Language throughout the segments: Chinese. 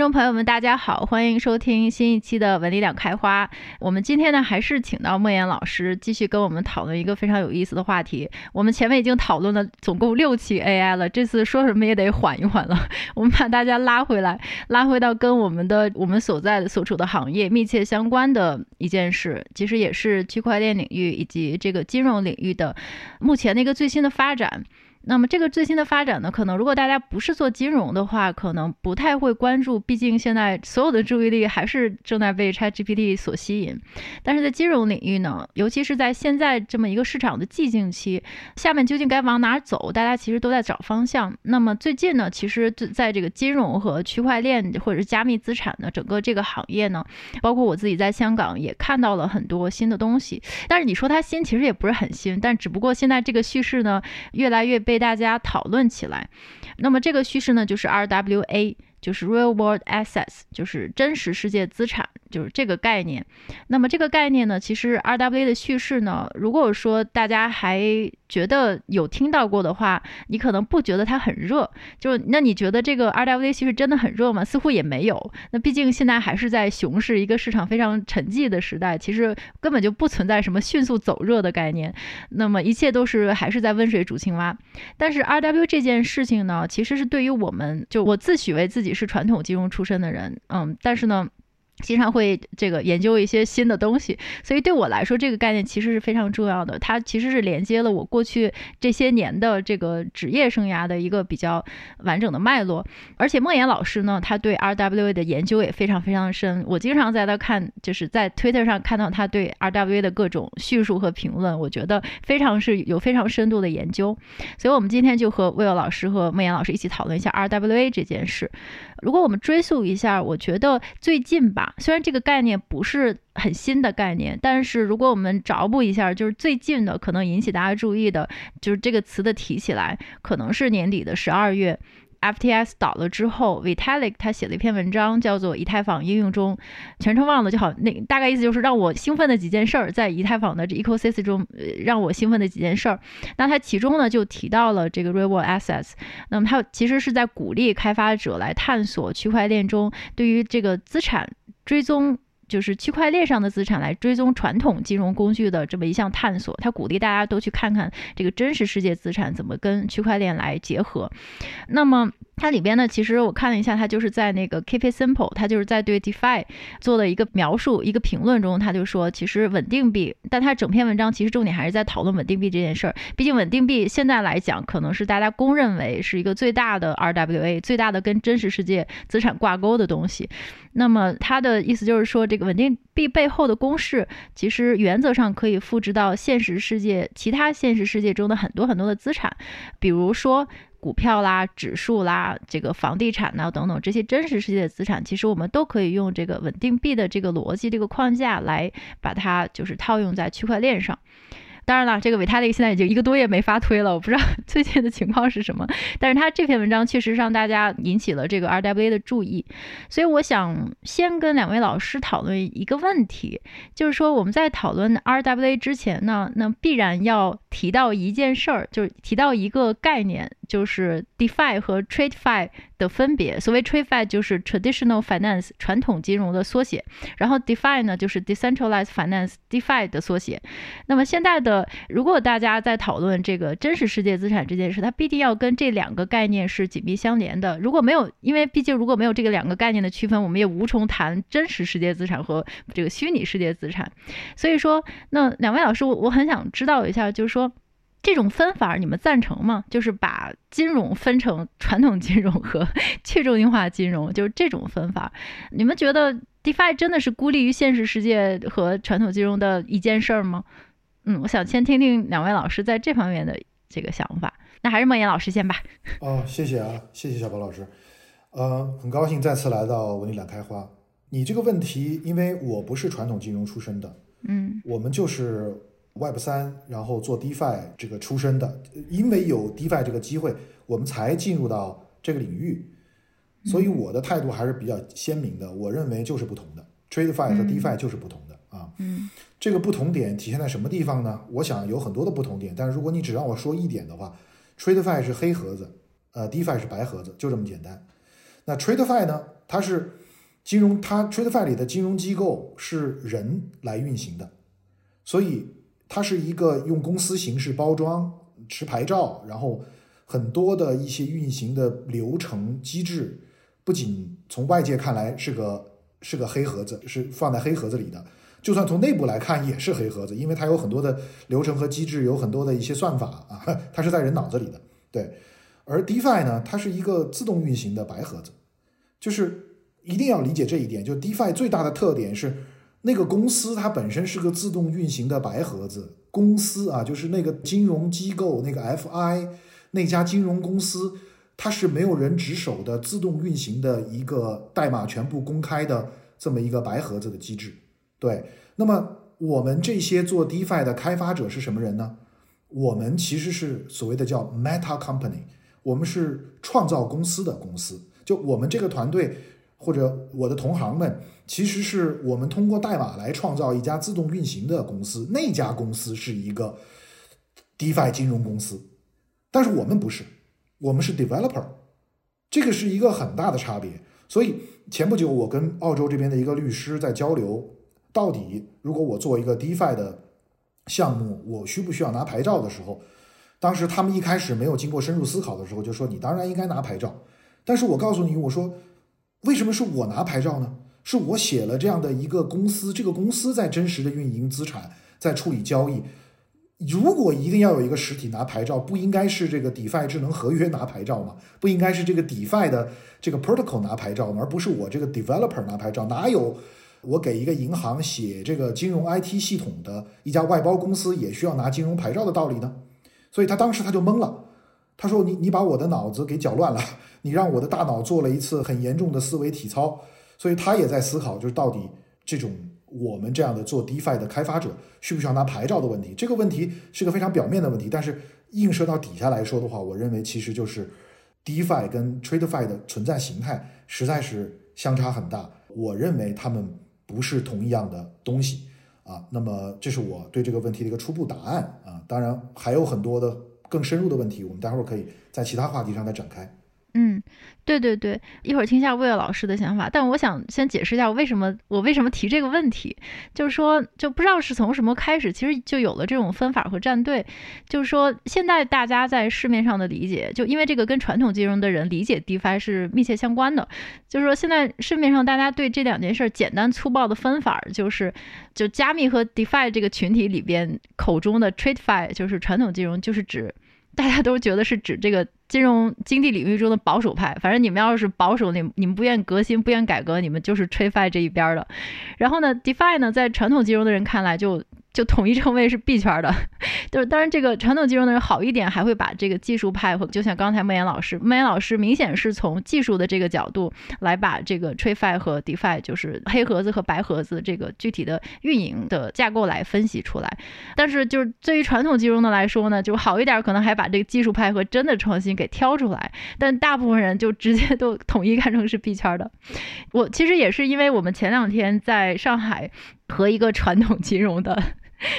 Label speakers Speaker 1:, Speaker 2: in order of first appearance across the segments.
Speaker 1: 听众朋友们，大家好，欢迎收听新一期的文理两开花。我们今天呢，还是请到莫言老师继续跟我们讨论一个非常有意思的话题。我们前面已经讨论了总共六期 AI 了，这次说什么也得缓一缓了。我们把大家拉回来，拉回到跟我们的我们所在的所处的行业密切相关的一件事，其实也是区块链领域以及这个金融领域的目前的一个最新的发展。那么这个最新的发展呢，可能如果大家不是做金融的话，可能不太会关注，毕竟现在所有的注意力还是正在被 ChatGPT 所吸引。但是在金融领域呢，尤其是在现在这么一个市场的寂静期，下面究竟该往哪走，大家其实都在找方向。那么最近呢，其实在这个金融和区块链或者是加密资产的整个这个行业呢，包括我自己在香港也看到了很多新的东西。但是你说它新，其实也不是很新，但只不过现在这个叙事呢，越来越被大家讨论起来，那么这个趋势呢，就是 RWA，就是 Real World Assets，就是真实世界资产。就是这个概念，那么这个概念呢，其实 RWA 的叙事呢，如果说大家还觉得有听到过的话，你可能不觉得它很热。就那你觉得这个 RWA 其实真的很热吗？似乎也没有。那毕竟现在还是在熊市，一个市场非常沉寂的时代，其实根本就不存在什么迅速走热的概念。那么一切都是还是在温水煮青蛙。但是 RWA 这件事情呢，其实是对于我们，就我自诩为自己是传统金融出身的人，嗯，但是呢。经常会这个研究一些新的东西，所以对我来说，这个概念其实是非常重要的。它其实是连接了我过去这些年的这个职业生涯的一个比较完整的脉络。而且莫言老师呢，他对 RWA 的研究也非常非常深。我经常在他看，就是在 Twitter 上看到他对 RWA 的各种叙述和评论，我觉得非常是有非常深度的研究。所以，我们今天就和 Will 老师和莫言老师一起讨论一下 RWA 这件事。如果我们追溯一下，我觉得最近吧。虽然这个概念不是很新的概念，但是如果我们找补一下，就是最近的可能引起大家注意的，就是这个词的提起来，可能是年底的十二月。，FTS 倒了之后，Vitalik 他写了一篇文章，叫做《以太坊应用中》，全称忘了就好。那大概意思就是让我兴奋的几件事儿，在以太坊的这 ecosystem 中，让我兴奋的几件事儿。那他其中呢就提到了这个 Real World Assets。那么他其实是在鼓励开发者来探索区块链中对于这个资产追踪。就是区块链上的资产来追踪传统金融工具的这么一项探索，他鼓励大家都去看看这个真实世界资产怎么跟区块链来结合。那么它里边呢，其实我看了一下，它就是在那个 Keep It Simple，它就是在对 DeFi 做了一个描述，一个评论中，他就说，其实稳定币，但他整篇文章其实重点还是在讨论稳定币这件事儿。毕竟稳定币现在来讲，可能是大家公认为是一个最大的 RWA，最大的跟真实世界资产挂钩的东西。那么他的意思就是说，这个稳定币背后的公式，其实原则上可以复制到现实世界其他现实世界中的很多很多的资产，比如说股票啦、指数啦、这个房地产呐等等这些真实世界的资产，其实我们都可以用这个稳定币的这个逻辑、这个框架来把它就是套用在区块链上。当然了，这个维塔利现在已经一个多月没发推了，我不知道 最近的情况是什么。但是他这篇文章确实让大家引起了这个 RWA 的注意，所以我想先跟两位老师讨论一个问题，就是说我们在讨论 RWA 之前呢，那必然要提到一件事儿，就是提到一个概念，就是 DeFi 和 TradeFi 的分别。所谓 TradeFi 就是 Traditional Finance 传统金融的缩写，然后 DeFi 呢就是 Decentralized Finance DeFi 的缩写。那么现在的如果大家在讨论这个真实世界资产这件事，它必定要跟这两个概念是紧密相连的。如果没有，因为毕竟如果没有这个两个概念的区分，我们也无从谈真实世界资产和这个虚拟世界资产。所以说，那两位老师，我我很想知道一下，就是说这种分法你们赞成吗？就是把金融分成传统金融和 去中心化金融，就是这种分法，你们觉得 DeFi 真的是孤立于现实世界和传统金融的一件事儿吗？嗯，我想先听听两位老师在这方面的这个想法。那还是莫言老师先吧。
Speaker 2: 哦，谢谢啊，谢谢小宝老师。呃，很高兴再次来到文理两开花。你这个问题，因为我不是传统金融出身的，
Speaker 1: 嗯，
Speaker 2: 我们就是 Web 三，然后做 DeFi 这个出身的。因为有 DeFi 这个机会，我们才进入到这个领域。所以我的态度还是比较鲜明的。我认为就是不同的，TradeFi 和 DeFi 就是不同的。啊，
Speaker 1: 嗯，
Speaker 2: 这个不同点体现在什么地方呢？我想有很多的不同点，但是如果你只让我说一点的话，TradeFi 是黑盒子，呃，DeFi 是白盒子，就这么简单。那 TradeFi 呢，它是金融，它 TradeFi 里的金融机构是人来运行的，所以它是一个用公司形式包装、持牌照，然后很多的一些运行的流程机制，不仅从外界看来是个是个黑盒子，是放在黑盒子里的。就算从内部来看也是黑盒子，因为它有很多的流程和机制，有很多的一些算法啊，它是在人脑子里的。对，而 DeFi 呢，它是一个自动运行的白盒子，就是一定要理解这一点。就 DeFi 最大的特点是，那个公司它本身是个自动运行的白盒子，公司啊，就是那个金融机构那个 FI 那家金融公司，它是没有人值守的自动运行的一个代码全部公开的这么一个白盒子的机制。对，那么我们这些做 DeFi 的开发者是什么人呢？我们其实是所谓的叫 Meta Company，我们是创造公司的公司。就我们这个团队或者我的同行们，其实是我们通过代码来创造一家自动运行的公司。那家公司是一个 DeFi 金融公司，但是我们不是，我们是 Developer，这个是一个很大的差别。所以前不久我跟澳洲这边的一个律师在交流。到底，如果我做一个 DeFi 的项目，我需不需要拿牌照的时候，当时他们一开始没有经过深入思考的时候，就说你当然应该拿牌照。但是我告诉你，我说为什么是我拿牌照呢？是我写了这样的一个公司，这个公司在真实的运营资产，在处理交易。如果一定要有一个实体拿牌照，不应该是这个 DeFi 智能合约拿牌照吗？不应该是这个 DeFi 的这个 Protocol 拿牌照吗？而不是我这个 Developer 拿牌照？哪有？我给一个银行写这个金融 IT 系统的一家外包公司也需要拿金融牌照的道理呢？所以他当时他就懵了，他说你：“你把我的脑子给搅乱了，你让我的大脑做了一次很严重的思维体操。”所以他也在思考，就是到底这种我们这样的做 DeFi 的开发者需不需要拿牌照的问题。这个问题是个非常表面的问题，但是映射到底下来说的话，我认为其实就是 DeFi 跟 TradeFi 的存在形态实在是相差很大。我认为他们。不是同一样的东西啊，那么这是我对这个问题的一个初步答案啊，当然还有很多的更深入的问题，我们待会儿可以在其他话题上再展开。
Speaker 1: 嗯，对对对，一会儿听一下魏老师的想法，但我想先解释一下为什么我为什么提这个问题，就是说就不知道是从什么开始，其实就有了这种分法和站队，就是说现在大家在市面上的理解，就因为这个跟传统金融的人理解 DeFi 是密切相关的，就是说现在市面上大家对这两件事简单粗暴的分法，就是就加密和 DeFi 这个群体里边口中的 TradeFi，就是传统金融，就是指大家都觉得是指这个。金融经济领域中的保守派，反正你们要是保守，你你们不愿革新，不愿改革，你们就是 TradFi 这一边的。然后呢，DeFi 呢，在传统金融的人看来就。就统一称为是币圈的，就是当然这个传统金融的人好一点，还会把这个技术派，和就像刚才莫言老师，莫言老师明显是从技术的这个角度来把这个 Trifi 和 DeFi，就是黑盒子和白盒子这个具体的运营的架构来分析出来。但是就是对于传统金融的来说呢，就好一点，可能还把这个技术派和真的创新给挑出来。但大部分人就直接都统一看成是币圈的。我其实也是因为我们前两天在上海和一个传统金融的。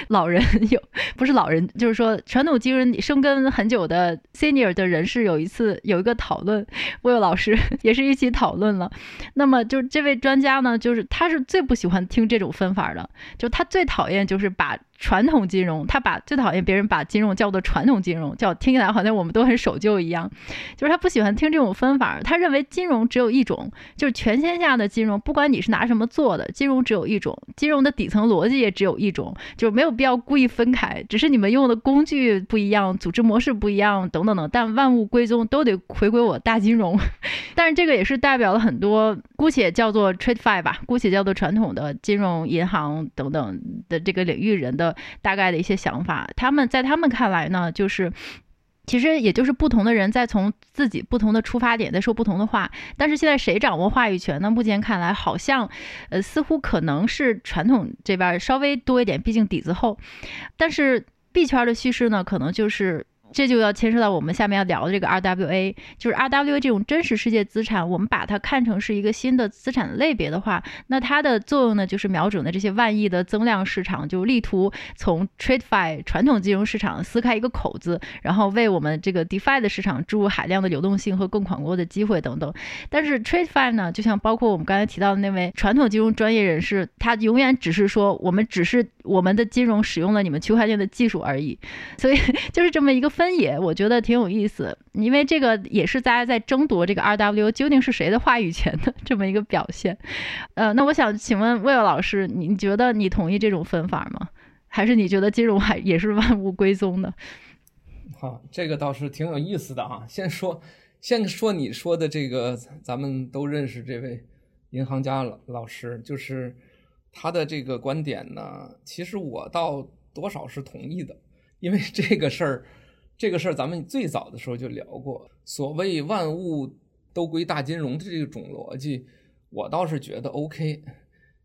Speaker 1: 老人 有不是老人，就是说传统金融生根很久的 senior 的人士，有一次有一个讨论，我有老师 也是一起讨论了。那么就这位专家呢，就是他是最不喜欢听这种分法的，就他最讨厌就是把。传统金融，他把最讨厌别人把金融叫做传统金融，叫听起来好像我们都很守旧一样。就是他不喜欢听这种分法，他认为金融只有一种，就是全天下的金融，不管你是拿什么做的，金融只有一种，金融的底层逻辑也只有一种，就没有必要故意分开，只是你们用的工具不一样，组织模式不一样，等等等，但万物归宗都得回归我大金融。但是这个也是代表了很多，姑且叫做 trade fi 吧，姑且叫做传统的金融、银行等等的这个领域人的。大概的一些想法，他们在他们看来呢，就是其实也就是不同的人在从自己不同的出发点在说不同的话。但是现在谁掌握话语权呢？目前看来，好像呃似乎可能是传统这边稍微多一点，毕竟底子厚。但是 B 圈的叙事呢，可能就是。这就要牵涉到我们下面要聊的这个 RWA，就是 RWA 这种真实世界资产，我们把它看成是一个新的资产类别的话，那它的作用呢，就是瞄准的这些万亿的增量市场，就力图从 TradeFi 传统金融市场撕开一个口子，然后为我们这个 DeFi 的市场注入海量的流动性和更广阔的机会等等。但是 TradeFi 呢，就像包括我们刚才提到的那位传统金融专业人士，他永远只是说，我们只是我们的金融使用了你们区块链的技术而已，所以 就是这么一个。分野，我觉得挺有意思，因为这个也是大家在争夺这个 R W 究竟是谁的话语权的这么一个表现。呃，那我想请问 Will 老师，你觉得你同意这种分法吗？还是你觉得金融还也是万物归宗的？
Speaker 3: 好，这个倒是挺有意思的啊。先说，先说你说的这个，咱们都认识这位银行家老老师，就是他的这个观点呢，其实我倒多少是同意的，因为这个事儿。这个事儿咱们最早的时候就聊过，所谓万物都归大金融的这种逻辑，我倒是觉得 OK，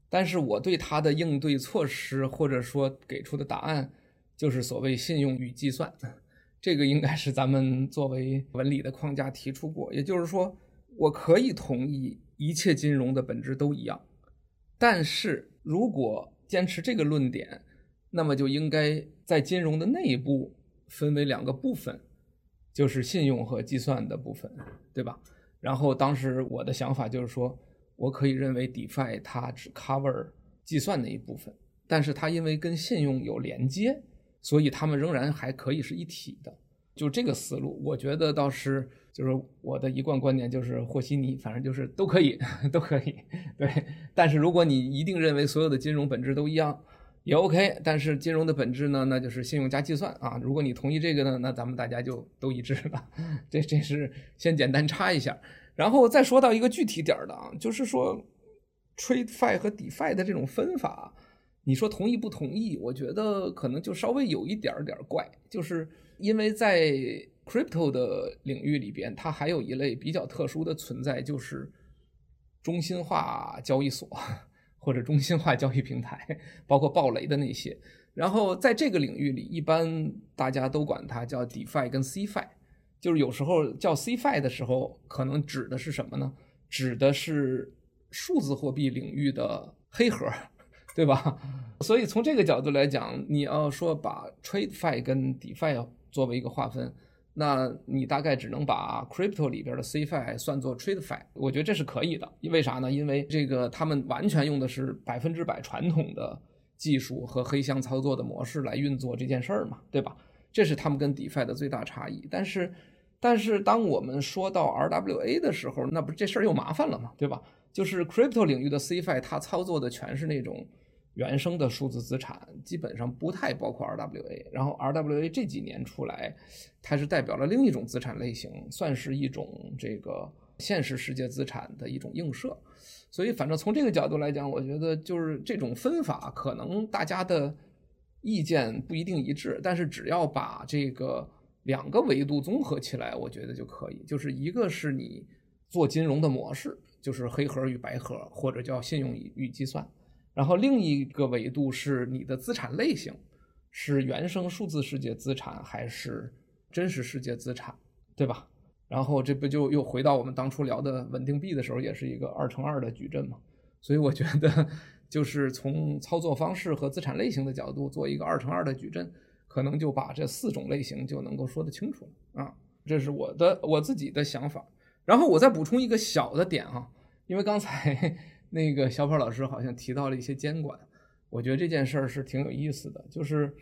Speaker 3: 但是我对它的应对措施或者说给出的答案，就是所谓信用与计算，这个应该是咱们作为文理的框架提出过，也就是说，我可以同意一切金融的本质都一样，但是如果坚持这个论点，那么就应该在金融的内部。分为两个部分，就是信用和计算的部分，对吧？然后当时我的想法就是说，我可以认为 DeFi 它只 cover 计算那一部分，但是它因为跟信用有连接，所以它们仍然还可以是一体的。就这个思路，我觉得倒是就是我的一贯观点，就是和稀泥，反正就是都可以，都可以。对，但是如果你一定认为所有的金融本质都一样。也 OK，但是金融的本质呢，那就是信用加计算啊。如果你同意这个呢，那咱们大家就都一致了。这这是先简单插一下，然后再说到一个具体点的啊，就是说，trade fi 和 DeFi 的这种分法，你说同意不同意？我觉得可能就稍微有一点点怪，就是因为在 Crypto 的领域里边，它还有一类比较特殊的存在，就是中心化交易所。或者中心化交易平台，包括爆雷的那些。然后在这个领域里，一般大家都管它叫 DeFi 跟 Cfi，就是有时候叫 Cfi 的时候，可能指的是什么呢？指的是数字货币领域的黑盒，对吧？所以从这个角度来讲，你要说把 TradeFi 跟 DeFi 作为一个划分。那你大概只能把 crypto 里边的 CFI 算作 TradeFi，我觉得这是可以的。因为啥呢？因为这个他们完全用的是百分之百传统的技术和黑箱操作的模式来运作这件事儿嘛，对吧？这是他们跟 DeFi 的最大差异。但是，但是当我们说到 RWA 的时候，那不这事儿又麻烦了嘛，对吧？就是 crypto 领域的 CFI，它操作的全是那种。原生的数字资产基本上不太包括 RWA，然后 RWA 这几年出来，它是代表了另一种资产类型，算是一种这个现实世界资产的一种映射。所以反正从这个角度来讲，我觉得就是这种分法可能大家的意见不一定一致，但是只要把这个两个维度综合起来，我觉得就可以。就是一个是你做金融的模式，就是黑盒与白盒，或者叫信用与计算。然后另一个维度是你的资产类型，是原生数字世界资产还是真实世界资产，对吧？然后这不就又回到我们当初聊的稳定币的时候，也是一个二乘二的矩阵嘛。所以我觉得，就是从操作方式和资产类型的角度做一个二乘二的矩阵，可能就把这四种类型就能够说得清楚了啊。这是我的我自己的想法。然后我再补充一个小的点啊，因为刚才。那个小跑老师好像提到了一些监管，我觉得这件事儿是挺有意思的。就是，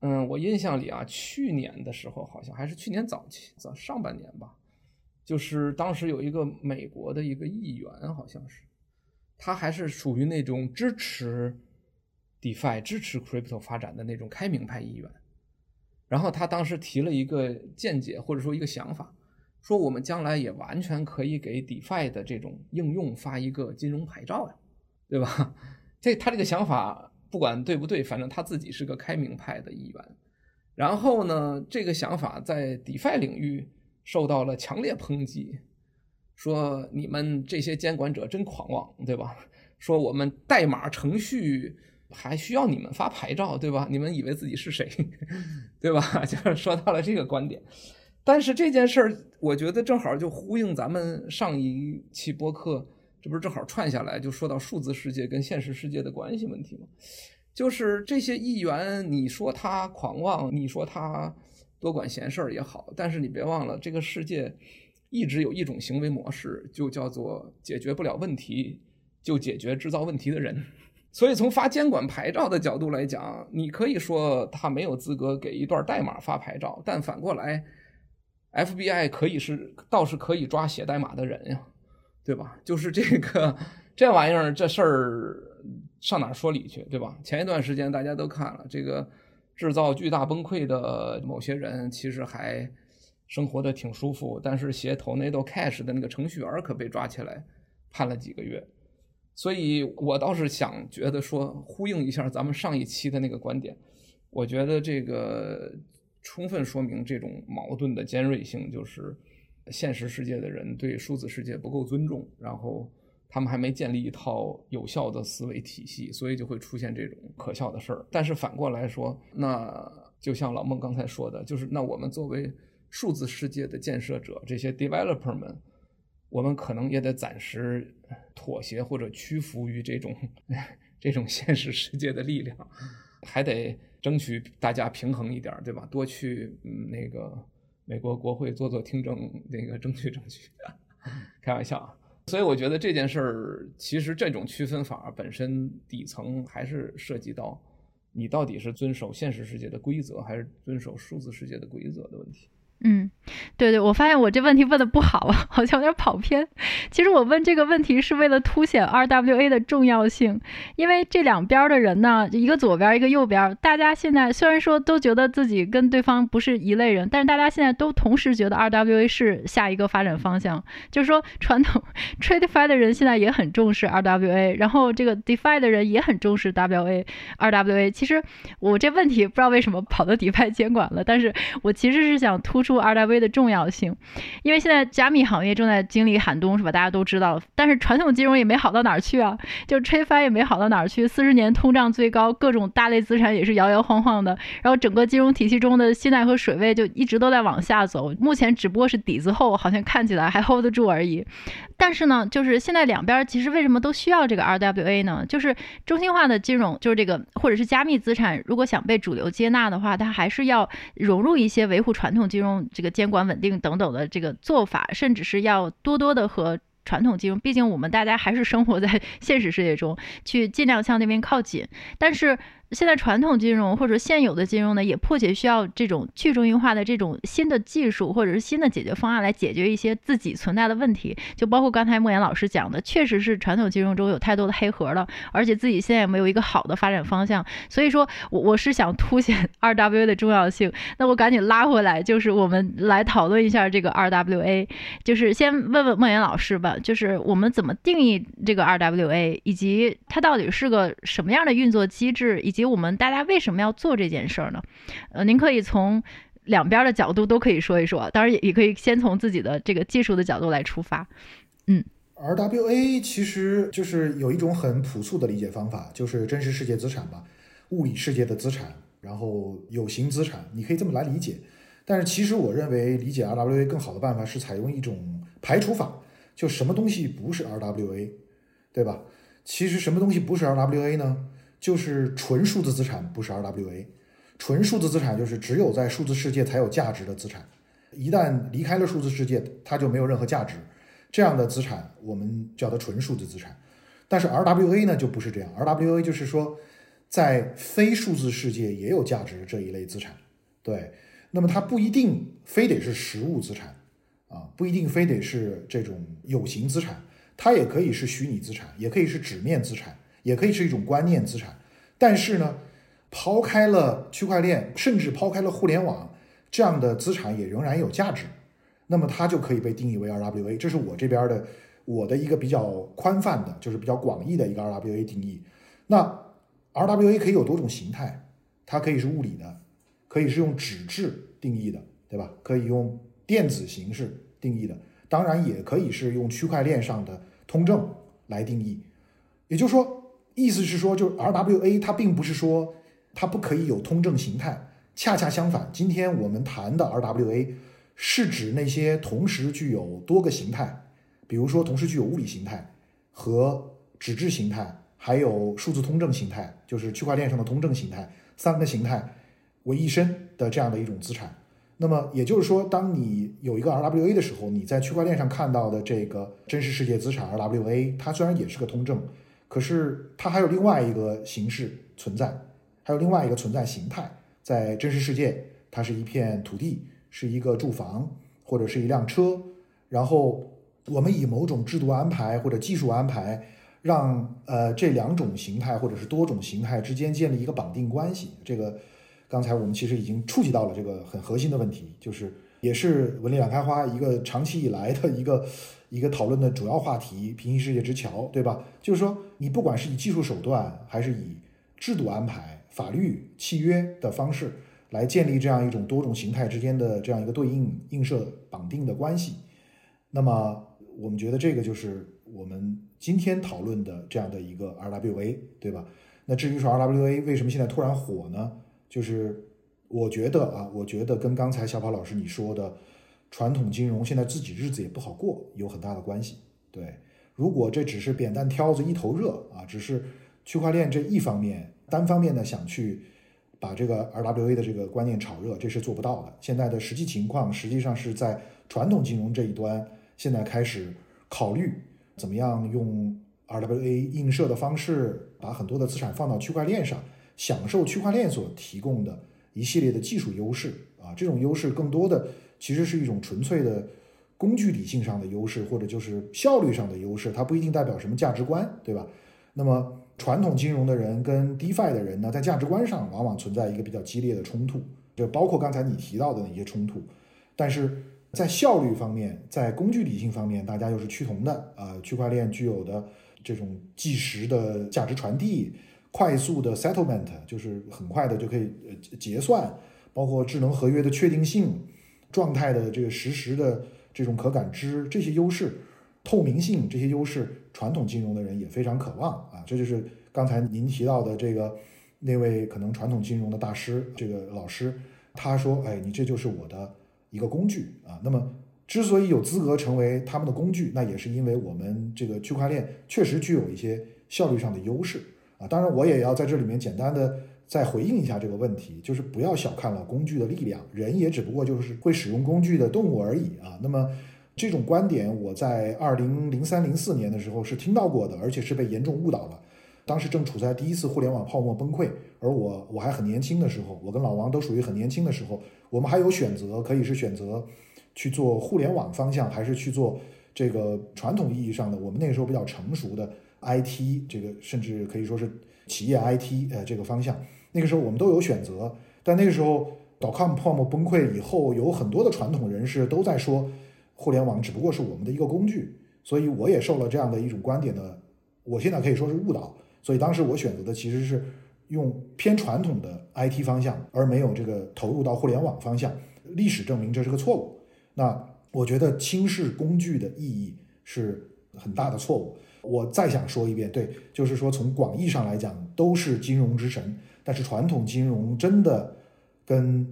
Speaker 3: 嗯，我印象里啊，去年的时候好像还是去年早期，早上半年吧，就是当时有一个美国的一个议员，好像是，他还是属于那种支持 DeFi、支持 Crypto 发展的那种开明派议员，然后他当时提了一个见解或者说一个想法。说我们将来也完全可以给 DeFi 的这种应用发一个金融牌照呀，对吧？这他这个想法不管对不对，反正他自己是个开明派的议员。然后呢，这个想法在 DeFi 领域受到了强烈抨击，说你们这些监管者真狂妄，对吧？说我们代码程序还需要你们发牌照，对吧？你们以为自己是谁，对吧？就是说到了这个观点。但是这件事儿，我觉得正好就呼应咱们上一期播客，这不是正好串下来，就说到数字世界跟现实世界的关系问题吗？就是这些议员，你说他狂妄，你说他多管闲事儿也好，但是你别忘了，这个世界一直有一种行为模式，就叫做解决不了问题就解决制造问题的人。所以从发监管牌照的角度来讲，你可以说他没有资格给一段代码发牌照，但反过来。FBI 可以是倒是可以抓写代码的人呀，对吧？就是这个这玩意儿这事儿上哪儿说理去，对吧？前一段时间大家都看了这个制造巨大崩溃的某些人，其实还生活的挺舒服，但是写 t o n a d o Cash 的那个程序员可被抓起来判了几个月。所以我倒是想觉得说呼应一下咱们上一期的那个观点，我觉得这个。充分说明这种矛盾的尖锐性，就是现实世界的人对数字世界不够尊重，然后他们还没建立一套有效的思维体系，所以就会出现这种可笑的事儿。但是反过来说，那就像老孟刚才说的，就是那我们作为数字世界的建设者，这些 developer 们，我们可能也得暂时妥协或者屈服于这种 这种现实世界的力量，还得。争取大家平衡一点，对吧？多去嗯那个美国国会做做听证，那个争取争取。开玩笑啊，所以我觉得这件事儿，其实这种区分法本身底层还是涉及到你到底是遵守现实世界的规则，还是遵守数字世界的规则的问题。
Speaker 1: 嗯，对对，我发现我这问题问的不好啊，好像有点跑偏。其实我问这个问题是为了凸显 RWA 的重要性，因为这两边的人呢，一个左边一个右边，大家现在虽然说都觉得自己跟对方不是一类人，但是大家现在都同时觉得 RWA 是下一个发展方向。就是说，传统 TradeFi 的人现在也很重视 RWA，然后这个 DeFi 的人也很重视 WA RWA。其实我这问题不知道为什么跑到 DeFi 监管了，但是我其实是想突。出 RWA 的重要性，因为现在加密行业正在经历寒冬，是吧？大家都知道，但是传统金融也没好到哪儿去啊，就吹翻也没好到哪儿去。四十年通胀最高，各种大类资产也是摇摇晃晃的，然后整个金融体系中的信贷和水位就一直都在往下走。目前只不过是底子厚，好像看起来还 hold 得住而已。但是呢，就是现在两边其实为什么都需要这个 RWA 呢？就是中心化的金融，就是这个或者是加密资产，如果想被主流接纳的话，它还是要融入一些维护传统金融。这个监管稳定等等的这个做法，甚至是要多多的和传统金融，毕竟我们大家还是生活在 现实世界中，去尽量向那边靠紧。但是。现在传统金融或者现有的金融呢，也迫切需要这种去中心化的这种新的技术或者是新的解决方案来解决一些自己存在的问题。就包括刚才莫言老师讲的，确实是传统金融中有太多的黑盒了，而且自己现在也没有一个好的发展方向。所以说我我是想凸显 RWA 的重要性。那我赶紧拉回来，就是我们来讨论一下这个 RWA。就是先问问莫言老师吧，就是我们怎么定义这个 RWA，以及它到底是个什么样的运作机制，以及我们大家为什么要做这件事儿呢？呃，您可以从两边的角度都可以说一说，当然也也可以先从自己的这个技术的角度来出发。嗯
Speaker 2: ，RWA 其实就是有一种很朴素的理解方法，就是真实世界资产吧，物理世界的资产，然后有形资产，你可以这么来理解。但是其实我认为理解 RWA 更好的办法是采用一种排除法，就什么东西不是 RWA，对吧？其实什么东西不是 RWA 呢？就是纯数字资产不是 RWA，纯数字资产就是只有在数字世界才有价值的资产，一旦离开了数字世界，它就没有任何价值。这样的资产我们叫它纯数字资产。但是 RWA 呢就不是这样，RWA 就是说在非数字世界也有价值这一类资产。对，那么它不一定非得是实物资产啊，不一定非得是这种有形资产，它也可以是虚拟资产，也可以是纸面资产。也可以是一种观念资产，但是呢，抛开了区块链，甚至抛开了互联网，这样的资产也仍然有价值，那么它就可以被定义为 RWA。这是我这边的我的一个比较宽泛的，就是比较广义的一个 RWA 定义。那 RWA 可以有多种形态，它可以是物理的，可以是用纸质定义的，对吧？可以用电子形式定义的，当然也可以是用区块链上的通证来定义。也就是说。意思是说，就是 RWA 它并不是说它不可以有通证形态，恰恰相反，今天我们谈的 RWA 是指那些同时具有多个形态，比如说同时具有物理形态和纸质形态，还有数字通证形态，就是区块链上的通证形态，三个形态为一身的这样的一种资产。那么也就是说，当你有一个 RWA 的时候，你在区块链上看到的这个真实世界资产 RWA，它虽然也是个通证。可是它还有另外一个形式存在，还有另外一个存在形态，在真实世界，它是一片土地，是一个住房或者是一辆车，然后我们以某种制度安排或者技术安排，让呃这两种形态或者是多种形态之间建立一个绑定关系。这个刚才我们其实已经触及到了这个很核心的问题，就是也是文理两开花一个长期以来的一个。一个讨论的主要话题，平行世界之桥，对吧？就是说，你不管是以技术手段，还是以制度安排、法律契约的方式来建立这样一种多种形态之间的这样一个对应映射绑定的关系，那么我们觉得这个就是我们今天讨论的这样的一个 RWA，对吧？那至于说 RWA 为什么现在突然火呢？就是我觉得啊，我觉得跟刚才小跑老师你说的。传统金融现在自己日子也不好过，有很大的关系。对，如果这只是扁担挑子一头热啊，只是区块链这一方面单方面的想去把这个 RWA 的这个观念炒热，这是做不到的。现在的实际情况实际上是在传统金融这一端，现在开始考虑怎么样用 RWA 映射的方式，把很多的资产放到区块链上，享受区块链所提供的一系列的技术优势啊，这种优势更多的。其实是一种纯粹的工具理性上的优势，或者就是效率上的优势，它不一定代表什么价值观，对吧？那么传统金融的人跟 DeFi 的人呢，在价值观上往往存在一个比较激烈的冲突，就包括刚才你提到的那些冲突。但是在效率方面，在工具理性方面，大家又是趋同的、呃。区块链具有的这种即时的价值传递、快速的 settlement，就是很快的就可以呃结算，包括智能合约的确定性。状态的这个实时的这种可感知，这些优势、透明性这些优势，传统金融的人也非常渴望啊。这就是刚才您提到的这个那位可能传统金融的大师，这个老师，他说：“哎，你这就是我的一个工具啊。”那么，之所以有资格成为他们的工具，那也是因为我们这个区块链确实具有一些效率上的优势啊。当然，我也要在这里面简单的。再回应一下这个问题，就是不要小看了工具的力量，人也只不过就是会使用工具的动物而已啊。那么这种观点，我在二零零三零四年的时候是听到过的，而且是被严重误导了。当时正处在第一次互联网泡沫崩溃，而我我还很年轻的时候，我跟老王都属于很年轻的时候，我们还有选择，可以是选择去做互联网方向，还是去做这个传统意义上的我们那个时候比较成熟的 IT，这个甚至可以说是企业 IT 呃这个方向。那个时候我们都有选择，但那个时候 dotcom 泡沫崩溃以后，有很多的传统人士都在说，互联网只不过是我们的一个工具，所以我也受了这样的一种观点的，我现在可以说是误导。所以当时我选择的其实是用偏传统的 IT 方向，而没有这个投入到互联网方向。历史证明这是个错误。那我觉得轻视工具的意义是很大的错误。我再想说一遍，对，就是说从广义上来讲，都是金融之神。但是传统金融真的跟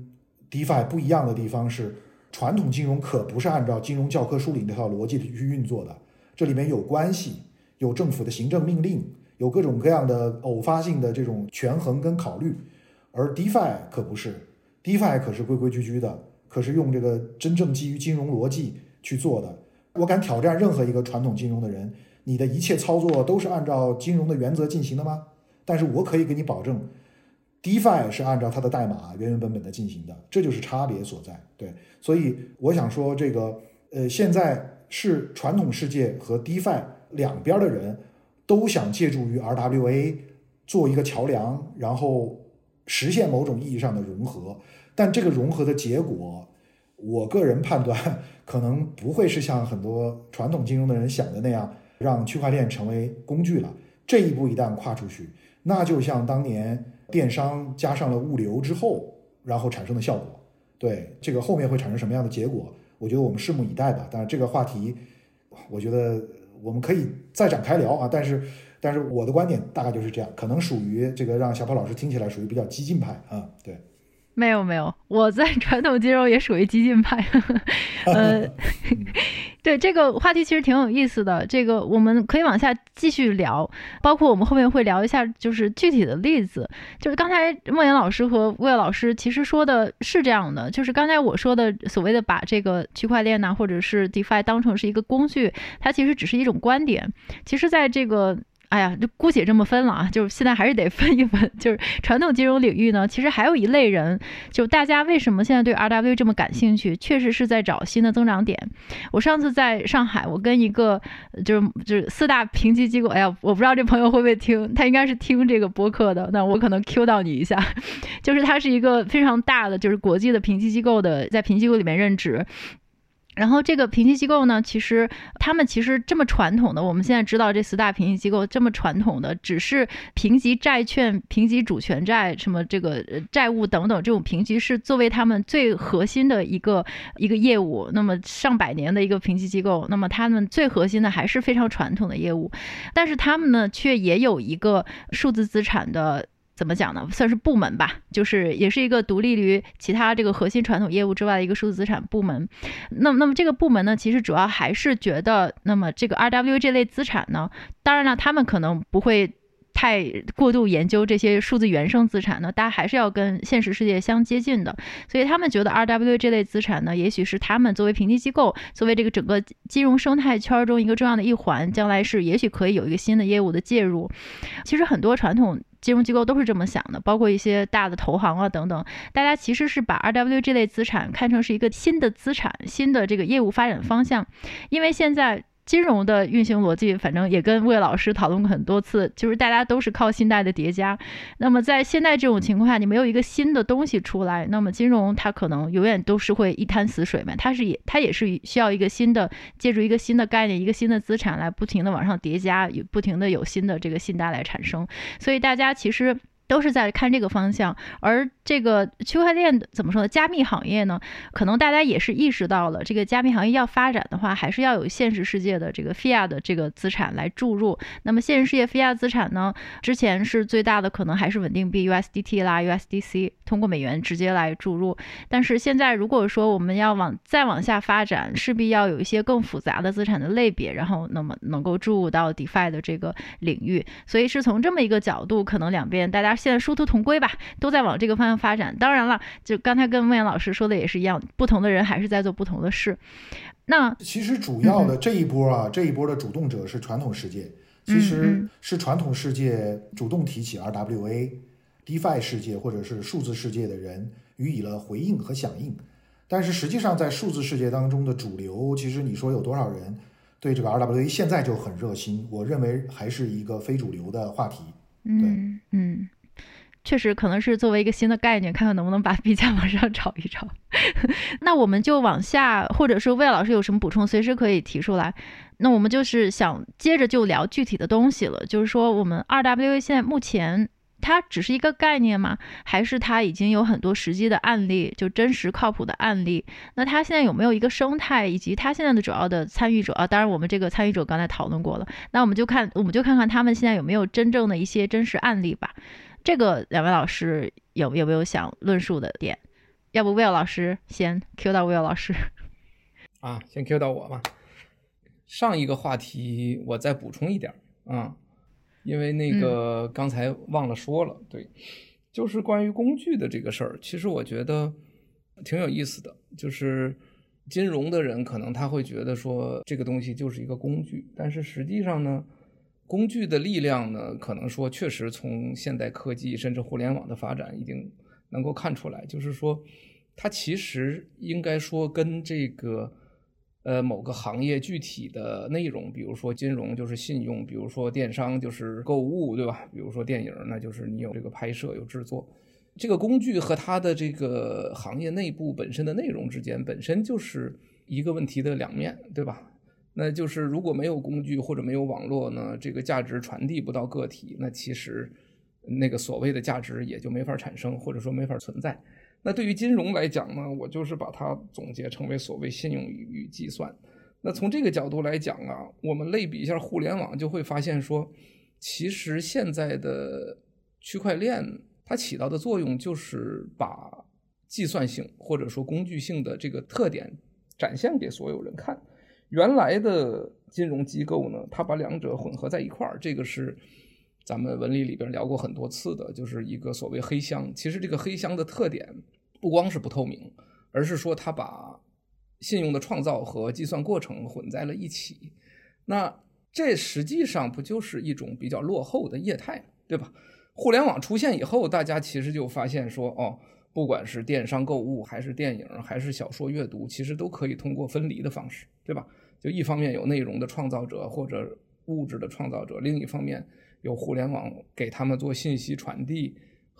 Speaker 2: DeFi 不一样的地方是，传统金融可不是按照金融教科书里那套逻辑去运作的，这里面有关系，有政府的行政命令，有各种各样的偶发性的这种权衡跟考虑，而 DeFi 可不是，DeFi 可是规规矩矩的，可是用这个真正基于金融逻辑去做的。我敢挑战任何一个传统金融的人，你的一切操作都是按照金融的原则进行的吗？但是我可以给你保证。DeFi 是按照它的代码原原本本的进行的，这就是差别所在。对，所以我想说，这个呃，现在是传统世界和 DeFi 两边的人都想借助于 RWA 做一个桥梁，然后实现某种意义上的融合。但这个融合的结果，我个人判断可能不会是像很多传统金融的人想的那样，让区块链成为工具了。这一步一旦跨出去，那就像当年。电商加上了物流之后，然后产生的效果，对这个后面会产生什么样的结果？我觉得我们拭目以待吧。但是这个话题，我觉得我们可以再展开聊啊。但是，但是我的观点大概就是这样，可能属于这个让小跑老师听起来属于比较激进派啊。对，
Speaker 1: 没有没有，我在传统金融也属于激进派。呃。对，这个话题其实挺有意思的，这个我们可以往下继续聊，包括我们后面会聊一下，就是具体的例子。就是刚才莫言老师和魏老师其实说的是这样的，就是刚才我说的所谓的把这个区块链呐，或者是 DeFi 当成是一个工具，它其实只是一种观点。其实，在这个。哎呀，就姑且这么分了啊，就是现在还是得分一分。就是传统金融领域呢，其实还有一类人，就大家为什么现在对 RW 这么感兴趣，确实是在找新的增长点。我上次在上海，我跟一个就是就是四大评级机构，哎呀，我不知道这朋友会不会听，他应该是听这个播客的，那我可能 Q 到你一下，就是他是一个非常大的，就是国际的评级机构的，在评级机构里面任职。然后这个评级机构呢，其实他们其实这么传统的，我们现在知道这四大评级机构这么传统的，只是评级债券、评级主权债、什么这个债务等等这种评级是作为他们最核心的一个一个业务。那么上百年的一个评级机构，那么他们最核心的还是非常传统的业务，但是他们呢却也有一个数字资产的。怎么讲呢？算是部门吧，就是也是一个独立于其他这个核心传统业务之外的一个数字资产部门。那么，那么这个部门呢，其实主要还是觉得，那么这个 RW 这类资产呢，当然了，他们可能不会。太过度研究这些数字原生资产呢，大家还是要跟现实世界相接近的，所以他们觉得 R W 这类资产呢，也许是他们作为评级机构，作为这个整个金融生态圈中一个重要的一环，将来是也许可以有一个新的业务的介入。其实很多传统金融机构都是这么想的，包括一些大的投行啊等等，大家其实是把 R W 这类资产看成是一个新的资产，新的这个业务发展方向，因为现在。金融的运行逻辑，反正也跟魏老师讨论过很多次，就是大家都是靠信贷的叠加。那么在现在这种情况下，你没有一个新的东西出来，那么金融它可能永远都是会一滩死水嘛。它是也，它也是需要一个新的，借助一个新的概念，一个新的资产来不停的往上叠加，有不停的有新的这个信贷来产生。所以大家其实。都是在看这个方向，而这个区块链怎么说呢？加密行业呢，可能大家也是意识到了，这个加密行业要发展的话，还是要有现实世界的这个 fiat 的这个资产来注入。那么现实世界 fiat 资产呢，之前是最大的可能还是稳定币 USDT 啦、USDC，通过美元直接来注入。但是现在如果说我们要往再往下发展，势必要有一些更复杂的资产的类别，然后那么能够注入到 DeFi 的这个领域。所以是从这么一个角度，可能两边大家。现在殊途同归吧，都在往这个方向发展。当然了，就刚才跟孟岩老师说的也是一样，不同的人还是在做不同的事。那
Speaker 2: 其实主要的这一波啊，嗯、这一波的主动者是传统世界，其实是传统世界主动提起 RWA、嗯、DeFi 世界或者是数字世界的人予以了回应和响应。但是实际上，在数字世界当中的主流，其实你说有多少人对这个 RWA 现在就很热心？我认为还是一个非主流的话题。对
Speaker 1: 嗯嗯。确实可能是作为一个新的概念，看看能不能把币价往上炒一炒。那我们就往下，或者说魏老师有什么补充，随时可以提出来。那我们就是想接着就聊具体的东西了，就是说我们 RWA 现在目前它只是一个概念吗？还是它已经有很多实际的案例，就真实靠谱的案例？那它现在有没有一个生态，以及它现在的主要的参与者啊？当然，我们这个参与者刚才讨论过了。那我们就看，我们就看看他们现在有没有真正的一些真实案例吧。这个两位老师有有没有想论述的点？要不 Will 老师先 Q 到 Will 老师
Speaker 3: 啊，先 Q 到我吧。上一个话题我再补充一点啊，因为那个刚才忘了说了，嗯、对，就是关于工具的这个事儿，其实我觉得挺有意思的。就是金融的人可能他会觉得说这个东西就是一个工具，但是实际上呢。工具的力量呢，可能说确实从现代科技甚至互联网的发展已经能够看出来，就是说它其实应该说跟这个呃某个行业具体的内容，比如说金融就是信用，比如说电商就是购物，对吧？比如说电影，那就是你有这个拍摄有制作，这个工具和它的这个行业内部本身的内容之间本身就是一个问题的两面，对吧？那就是如果没有工具或者没有网络呢，这个价值传递不到个体，那其实那个所谓的价值也就没法产生，或者说没法存在。那对于金融来讲呢，我就是把它总结成为所谓信用与计算。那从这个角度来讲啊，我们类比一下互联网，就会发现说，其实现在的区块链它起到的作用就是把计算性或者说工具性的这个特点展现给所有人看。原来的金融机构呢，它把两者混合在一块儿，这个是咱们文理里边聊过很多次的，就是一个所谓黑箱。其实这个黑箱的特点不光是不透明，而是说它把信用的创造和计算过程混在了一起，那这实际上不就是一种比较落后的业态，对吧？互联网出现以后，大家其实就发现说，哦，不管是电商购物，还是电影，还是小说阅读，其实都可以通过分离的方式，对吧？就一方面有内容的创造者或者物质的创造者，另一方面有互联网给他们做信息传递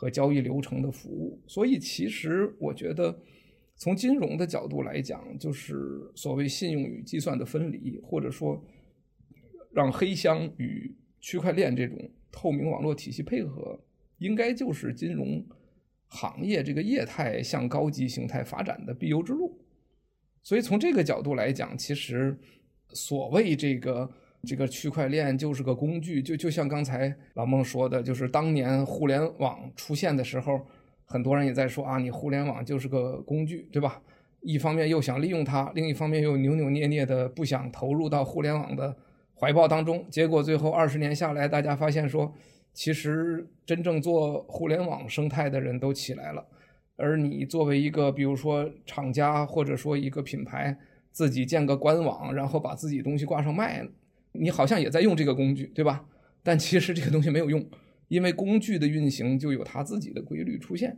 Speaker 3: 和交易流程的服务。所以，其实我觉得。从金融的角度来讲，就是所谓信用与计算的分离，或者说让黑箱与区块链这种透明网络体系配合，应该就是金融行业这个业态向高级形态发展的必由之路。所以从这个角度来讲，其实所谓这个这个区块链就是个工具，就就像刚才老孟说的，就是当年互联网出现的时候。很多人也在说啊，你互联网就是个工具，对吧？一方面又想利用它，另一方面又扭扭捏捏的不想投入到互联网的怀抱当中。结果最后二十年下来，大家发现说，其实真正做互联网生态的人都起来了，而你作为一个比如说厂家或者说一个品牌，自己建个官网，然后把自己东西挂上卖，你好像也在用这个工具，对吧？但其实这个东西没有用。因为工具的运行就有它自己的规律出现，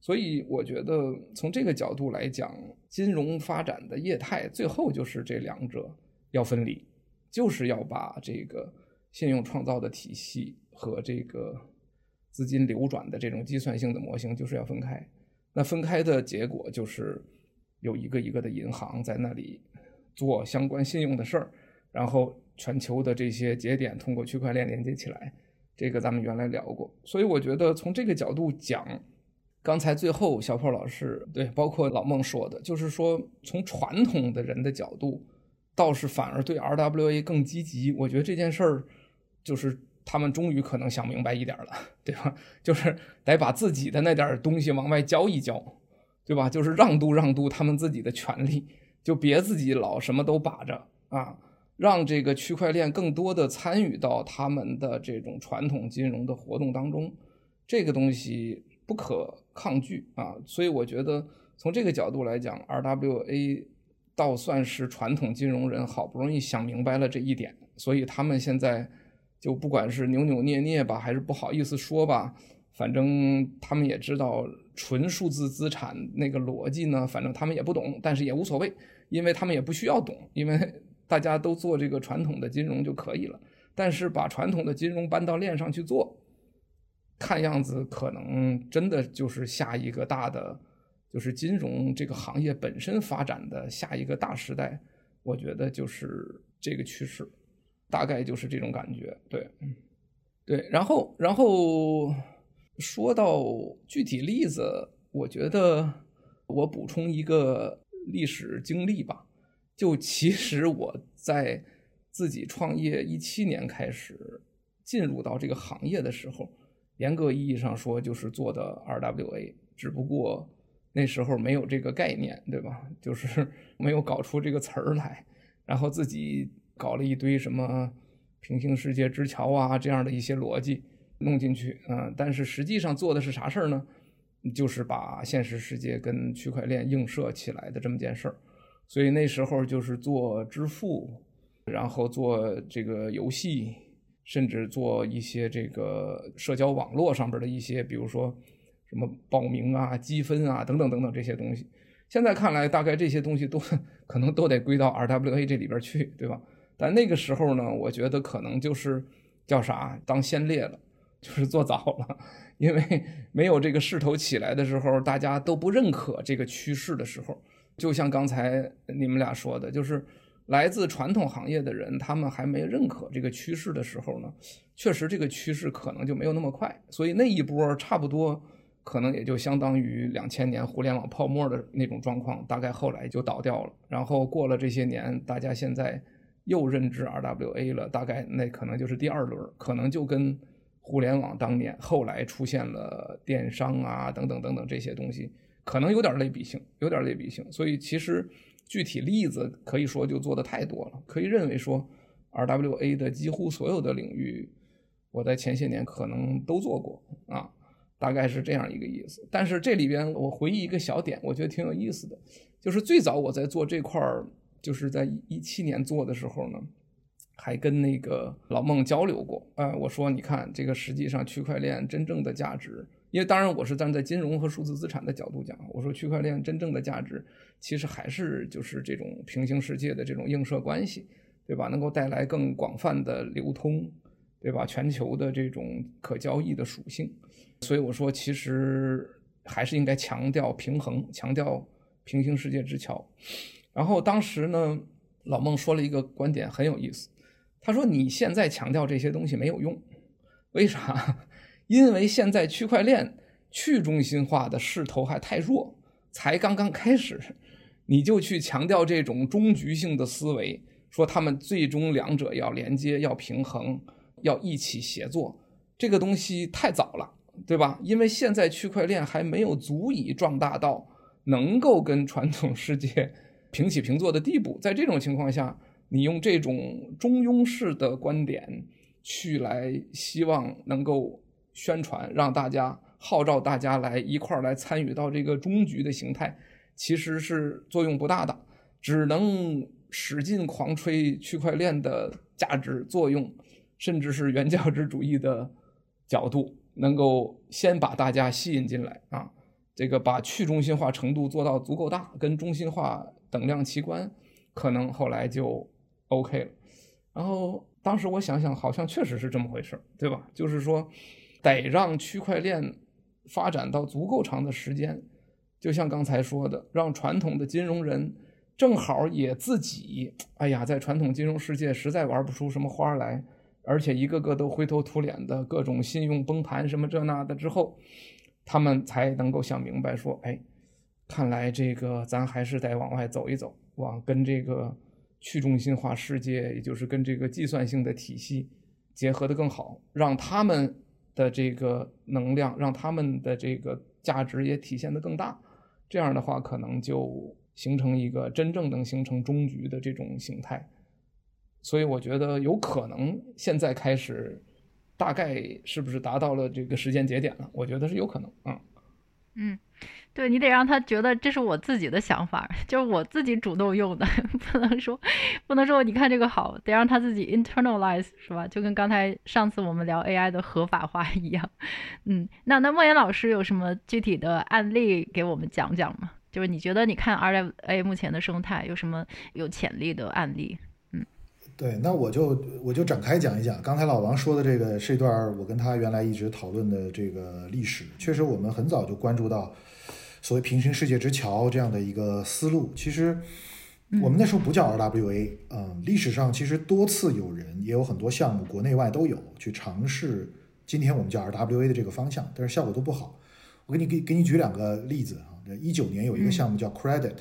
Speaker 3: 所以我觉得从这个角度来讲，金融发展的业态最后就是这两者要分离，就是要把这个信用创造的体系和这个资金流转的这种计算性的模型就是要分开。那分开的结果就是有一个一个的银行在那里做相关信用的事儿，然后全球的这些节点通过区块链连接起来。这个咱们原来聊过，所以我觉得从这个角度讲，刚才最后小破老师对，包括老孟说的，就是说从传统的人的角度，倒是反而对 RWA 更积极。我觉得这件事儿，就是他们终于可能想明白一点了，对吧？就是得把自己的那点东西往外交一交，对吧？就是让渡让渡他们自己的权利，就别自己老什么都把着啊。让这个区块链更多的参与到他们的这种传统金融的活动当中，这个东西不可抗拒啊。所以我觉得从这个角度来讲，RWA 倒算是传统金融人好不容易想明白了这一点，所以他们现在就不管是扭扭捏捏吧，还是不好意思说吧，反正他们也知道纯数字资产那个逻辑呢，反正他们也不懂，但是也无所谓，因为他们也不需要懂，因为。大家都做这个传统的金融就可以了，但是把传统的金融搬到链上去做，看样子可能真的就是下一个大的，就是金融这个行业本身发展的下一个大时代。我觉得就是这个趋势，大概就是这种感觉。对，对。然后，然后说到具体例子，我觉得我补充一个历史经历吧。就其实我在自己创业一七年开始进入到这个行业的时候，严格意义上说就是做的 RWA，只不过那时候没有这个概念，对吧？就是 没有搞出这个词儿来，然后自己搞了一堆什么平行世界之桥啊这样的一些逻辑弄进去，嗯，但是实际上做的是啥事儿呢？就是把现实世界跟区块链映射起来的这么件事儿。所以那时候就是做支付，然后做这个游戏，甚至做一些这个社交网络上边的一些，比如说什么报名啊、积分啊等等等等这些东西。现在看来，大概这些东西都 可能都得归到 RWA 这里边去，对吧？但那个时候呢，我觉得可能就是叫啥，当先烈了，就是做早了，因为没有这个势头起来的时候，大家都不认可这个趋势的时候。就像刚才你们俩说的，就是来自传统行业的人，他们还没认可这个趋势的时候呢，确实这个趋势可能就没有那么快。所以那一波差不多可能也就相当于两千年互联网泡沫的那种状况，大概后来就倒掉了。然后过了这些年，大家现在又认知 RWA 了，大概那可能就是第二轮，可能就跟互联网当年后来出现了电商啊等等等等这些东西，可能有点类比性，有点类比性。所以其实具体例子可以说就做的太多了，可以认为说 RWA 的几乎所有的领域。我在前些年可能都做过啊，大概是这样一个意思。但是这里边我回忆一个小点，我觉得挺有意思的，就是最早我在做这块儿，就是在一七年做的时候呢，还跟那个老孟交流过。啊，我说你看这个实际上区块链真正的价值，因为当然我是站在金融和数字资产的角度讲，我说区块链真正的价值其实还是就是这种平行世界的这种映射关系，对吧？能够带来更广泛的流通。对吧？全球的这种可交易的属性，所以我说，其实还是应该强调平衡，强调平行世界之桥。然后当时呢，老孟说了一个观点很有意思，他说：“你现在强调这些东西没有用，为啥？因为现在区块链去中心化的势头还太弱，才刚刚开始，你就去强调这种终局性的思维，说他们最终两者要连接，要平衡。”要一起协作，这个东西太早了，对吧？因为现在区块链还没有足以壮大到能够跟传统世界平起平坐的地步。在这种情况下，你用这种中庸式的观点去来，希望能够宣传，让大家号召大家来一块儿来参与到这个终局的形态，其实是作用不大的，只能使劲狂吹区块链的价值作用。甚至是原教旨主义的角度，能够先把大家吸引进来啊，这个把去中心化程度做到足够大，跟中心化等量齐观，可能后来就 OK 了。然后当时我想想，好像确实是这么回事，对吧？就是说，得让区块链发展到足够长的时间，就像刚才说的，让传统的金融人正好也自己，哎呀，在传统金融世界实在玩不出什么花来。而且一个个都灰头土脸的，各种信用崩盘什么这那的之后，他们才能够想明白说，哎，看来这个咱还是得往外走一走，往跟这个去中心化世界，也就是跟这个计算性的体系结合得更好，让他们的这个能量，让他们的这个价值也体现得更大。这样的话，可能就形成一个真正能形成终局的这种形态。所以我觉得有可能现在开始，大概是不是达到了这个时间节点了？我觉得是有可能。
Speaker 1: 嗯，嗯，对，你得让他觉得这是我自己的想法，就是我自己主动用的，不能说不能说你看这个好，得让他自己 internalize 是吧？就跟刚才上次我们聊 AI 的合法化一样。嗯，那那莫言老师有什么具体的案例给我们讲讲吗？就是你觉得你看 RWA 目前的生态有什么有潜力的案例？
Speaker 2: 嗯对，那我就我就展开讲一讲。刚才老王说的这个是一段我跟他原来一直讨论的这个历史。确实，我们很早就关注到所谓平行世界之桥这样的一个思路。其实我们那时候不叫 RWA，嗯，历史上其实多次有人也有很多项目，国内外都有去尝试今天我们叫 RWA 的这个方向，但是效果都不好。我给你给给你举两个例子啊。一九年有一个项目叫 Credit，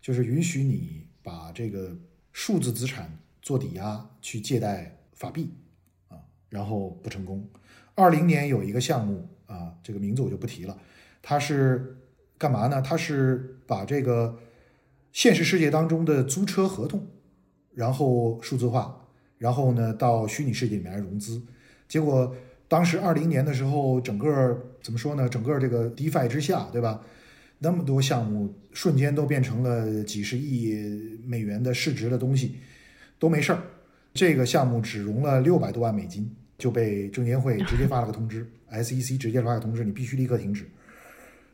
Speaker 2: 就是允许你把这个数字资产。做抵押去借贷法币，啊，然后不成功。二零年有一个项目啊，这个名字我就不提了。它是干嘛呢？他是把这个现实世界当中的租车合同，然后数字化，然后呢到虚拟世界里面来融资。结果当时二零年的时候，整个怎么说呢？整个这个 DeFi 之下，对吧？那么多项目瞬间都变成了几十亿美元的市值的东西。都没事儿，这个项目只融了六百多万美金，就被证监会直接发了个通知，SEC 直接发个通知，你必须立刻停止。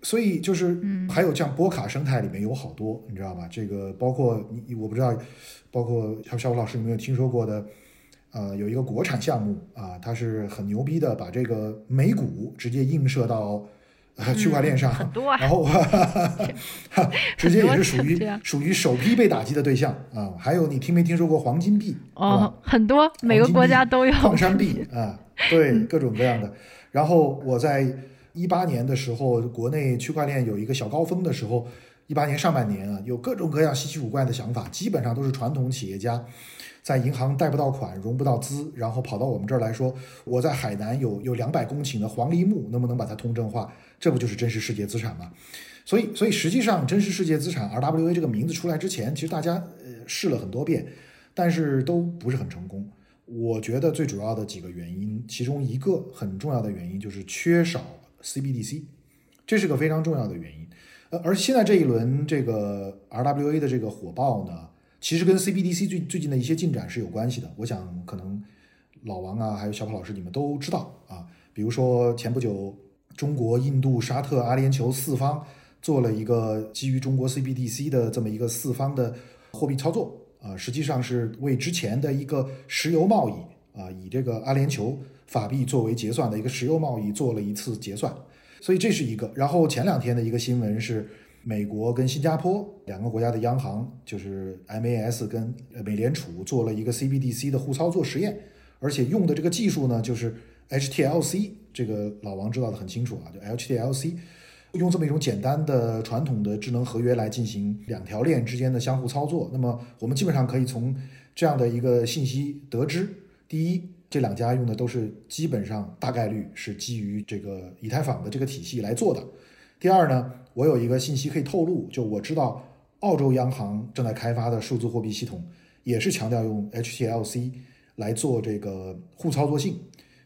Speaker 2: 所以就是还有像波卡生态里面有好多，你知道吧？这个包括你，我不知道，包括小小武老师有没有听说过的？呃，有一个国产项目啊，它是很牛逼的，把这个美股直接映射到。区块链上，然后哈哈直接也是属于属于首批被打击的对象啊。还有你听没听说过黄金币？
Speaker 1: 哦，很多，每个国家都有。
Speaker 2: 矿山币啊，对，各种各样的。然后我在一八年的时候，国内区块链有一个小高峰的时候，一八年上半年啊，有各种各样稀奇古怪的想法，基本上都是传统企业家在银行贷不到款、融不到资，然后跑到我们这儿来说，我在海南有有两百公顷的黄梨木，能不能把它通证化？这不就是真实世界资产吗？所以，所以实际上真实世界资产 RWA 这个名字出来之前，其实大家呃试了很多遍，但是都不是很成功。我觉得最主要的几个原因，其中一个很重要的原因就是缺少。CBDC，这是个非常重要的原因。呃，而现在这一轮这个 RWA 的这个火爆呢，其实跟 CBDC 最最近的一些进展是有关系的。我想可能老王啊，还有小跑老师你们都知道啊。比如说前不久，中国、印度、沙特、阿联酋四方做了一个基于中国 CBDC 的这么一个四方的货币操作啊，实际上是为之前的一个石油贸易啊，以这个阿联酋。法币作为结算的一个石油贸易做了一次结算，所以这是一个。然后前两天的一个新闻是，美国跟新加坡两个国家的央行，就是 MAS 跟美联储做了一个 CBDC 的互操作实验，而且用的这个技术呢，就是 HTLC，这个老王知道的很清楚啊，就 HTLC，用这么一种简单的传统的智能合约来进行两条链之间的相互操作。那么我们基本上可以从这样的一个信息得知，第一。这两家用的都是基本上大概率是基于这个以太坊的这个体系来做的。第二呢，我有一个信息可以透露，就我知道澳洲央行正在开发的数字货币系统也是强调用 HTLC 来做这个互操作性。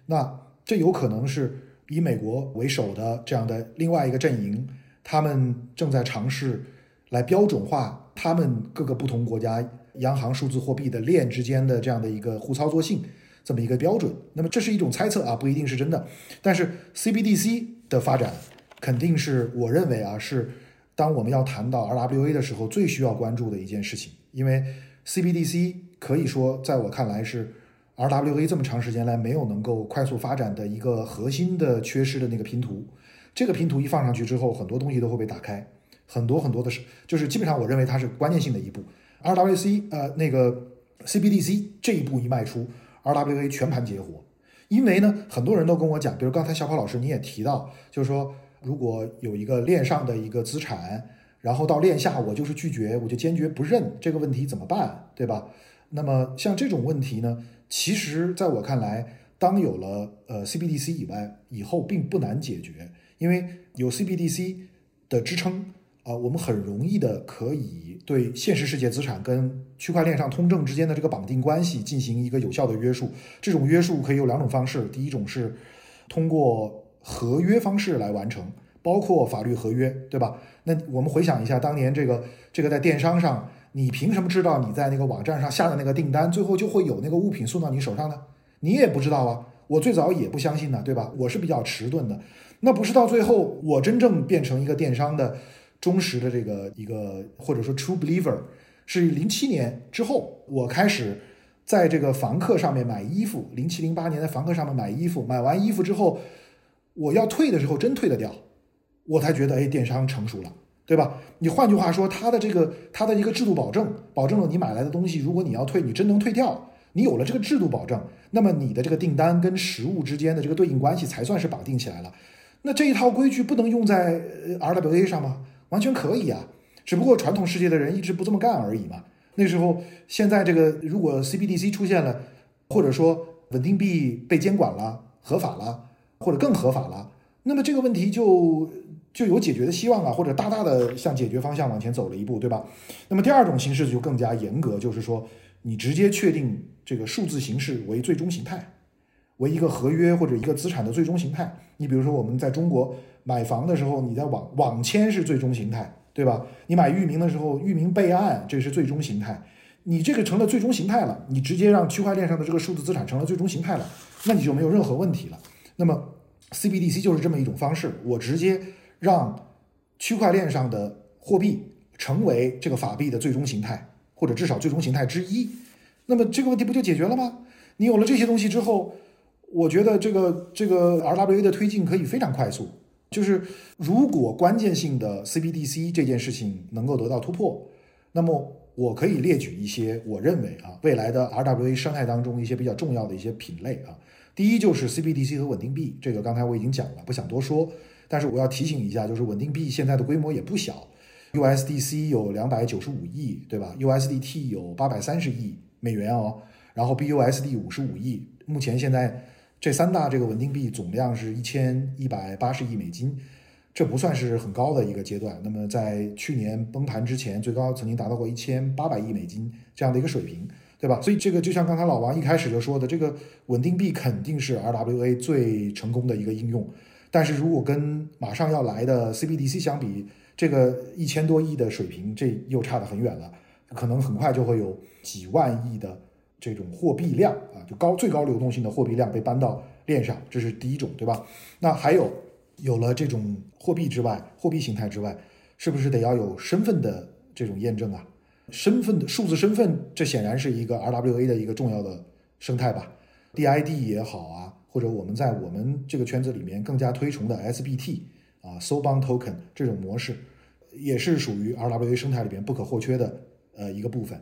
Speaker 2: 那这有可能是以美国为首的这样的另外一个阵营，他们正在尝试来标准化他们各个不同国家央行数字货币的链之间的这样的一个互操作性。这么一个标准，那么这是一种猜测啊，不一定是真的。但是 CBDC 的发展肯定是我认为啊，是当我们要谈到 RWA 的时候最需要关注的一件事情。因为 CBDC 可以说在我看来是 RWA 这么长时间来没有能够快速发展的一个核心的缺失的那个拼图。这个拼图一放上去之后，很多东西都会被打开，很多很多的是，就是基本上我认为它是关键性的一步。RWC 呃那个 CBDC 这一步一迈出。RWA 全盘截活，因为呢，很多人都跟我讲，比如刚才小跑老师你也提到，就是说，如果有一个链上的一个资产，然后到链下我就是拒绝，我就坚决不认，这个问题怎么办，对吧？那么像这种问题呢，其实在我看来，当有了呃 CBDC 以外，以后并不难解决，因为有 CBDC 的支撑。啊，我们很容易的可以对现实世界资产跟区块链上通证之间的这个绑定关系进行一个有效的约束。这种约束可以有两种方式，第一种是通过合约方式来完成，包括法律合约，对吧？那我们回想一下，当年这个这个在电商上，你凭什么知道你在那个网站上下的那个订单，最后就会有那个物品送到你手上呢？你也不知道啊，我最早也不相信呢，对吧？我是比较迟钝的，那不是到最后我真正变成一个电商的。忠实的这个一个或者说 true believer，是零七年之后，我开始在这个房客上面买衣服。零七零八年在房客上面买衣服，买完衣服之后，我要退的时候真退得掉，我才觉得哎，电商成熟了，对吧？你换句话说，它的这个它的一个制度保证，保证了你买来的东西，如果你要退，你真能退掉。你有了这个制度保证，那么你的这个订单跟实物之间的这个对应关系才算是绑定起来了。那这一套规矩不能用在 RWA 上吗？完全可以啊，只不过传统世界的人一直不这么干而已嘛。那时候，现在这个如果 CBDC 出现了，或者说稳定币被监管了、合法了，或者更合法了，那么这个问题就就有解决的希望啊，或者大大的向解决方向往前走了一步，对吧？那么第二种形式就更加严格，就是说你直接确定这个数字形式为最终形态，为一个合约或者一个资产的最终形态。你比如说我们在中国。买房的时候，你在网网签是最终形态，对吧？你买域名的时候，域名备案这是最终形态。你这个成了最终形态了，你直接让区块链上的这个数字资产成了最终形态了，那你就没有任何问题了。那么 CBDC 就是这么一种方式，我直接让区块链上的货币成为这个法币的最终形态，或者至少最终形态之一。那么这个问题不就解决了吗？你有了这些东西之后，我觉得这个这个 RWA 的推进可以非常快速。就是如果关键性的 CBDC 这件事情能够得到突破，那么我可以列举一些我认为啊未来的 RWA 生态当中一些比较重要的一些品类啊。第一就是 CBDC 和稳定币，这个刚才我已经讲了，不想多说。但是我要提醒一下，就是稳定币现在的规模也不小，USDC 有两百九十五亿，对吧？USDT 有八百三十亿美元哦，然后 BUSD 五十五亿。目前现在这三大这个稳定币总量是一千一百八十亿美金，这不算是很高的一个阶段。那么在去年崩盘之前，最高曾经达到过一千八百亿美金这样的一个水平。对吧？所以这个就像刚才老王一开始就说的，这个稳定币肯定是 RWA 最成功的一个应用。但是如果跟马上要来的 CBDC 相比，这个一千多亿的水平，这又差得很远了。可能很快就会有几万亿的这种货币量，就高最高流动性的货币量被搬到链上，这是第一种，对吧？那还有有了这种货币之外，货币形态之外，是不是得要有身份的这种验证啊？身份的数字身份，这显然是一个 RWA 的一个重要的生态吧，DID 也好啊，或者我们在我们这个圈子里面更加推崇的 SBT 啊，So Bond Token 这种模式，也是属于 RWA 生态里边不可或缺的呃一个部分。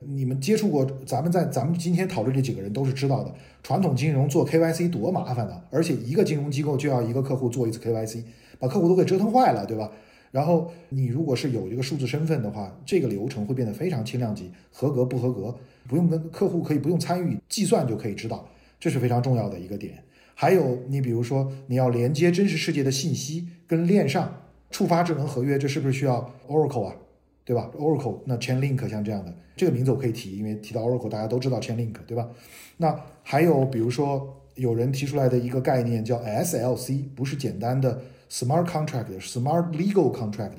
Speaker 2: 你们接触过，咱们在咱们今天讨论这几个人都是知道的，传统金融做 KYC 多麻烦啊，而且一个金融机构就要一个客户做一次 KYC，把客户都给折腾坏了，对吧？然后你如果是有这个数字身份的话，这个流程会变得非常轻量级，合格不合格不用跟客户可以不用参与计算就可以知道，这是非常重要的一个点。还有你比如说你要连接真实世界的信息跟链上触发智能合约，这是不是需要 Oracle 啊？对吧？Oracle 那 Chainlink 像这样的这个名字我可以提，因为提到 Oracle 大家都知道 Chainlink 对吧？那还有比如说有人提出来的一个概念叫 SLC，不是简单的。Smart contract, smart legal contract，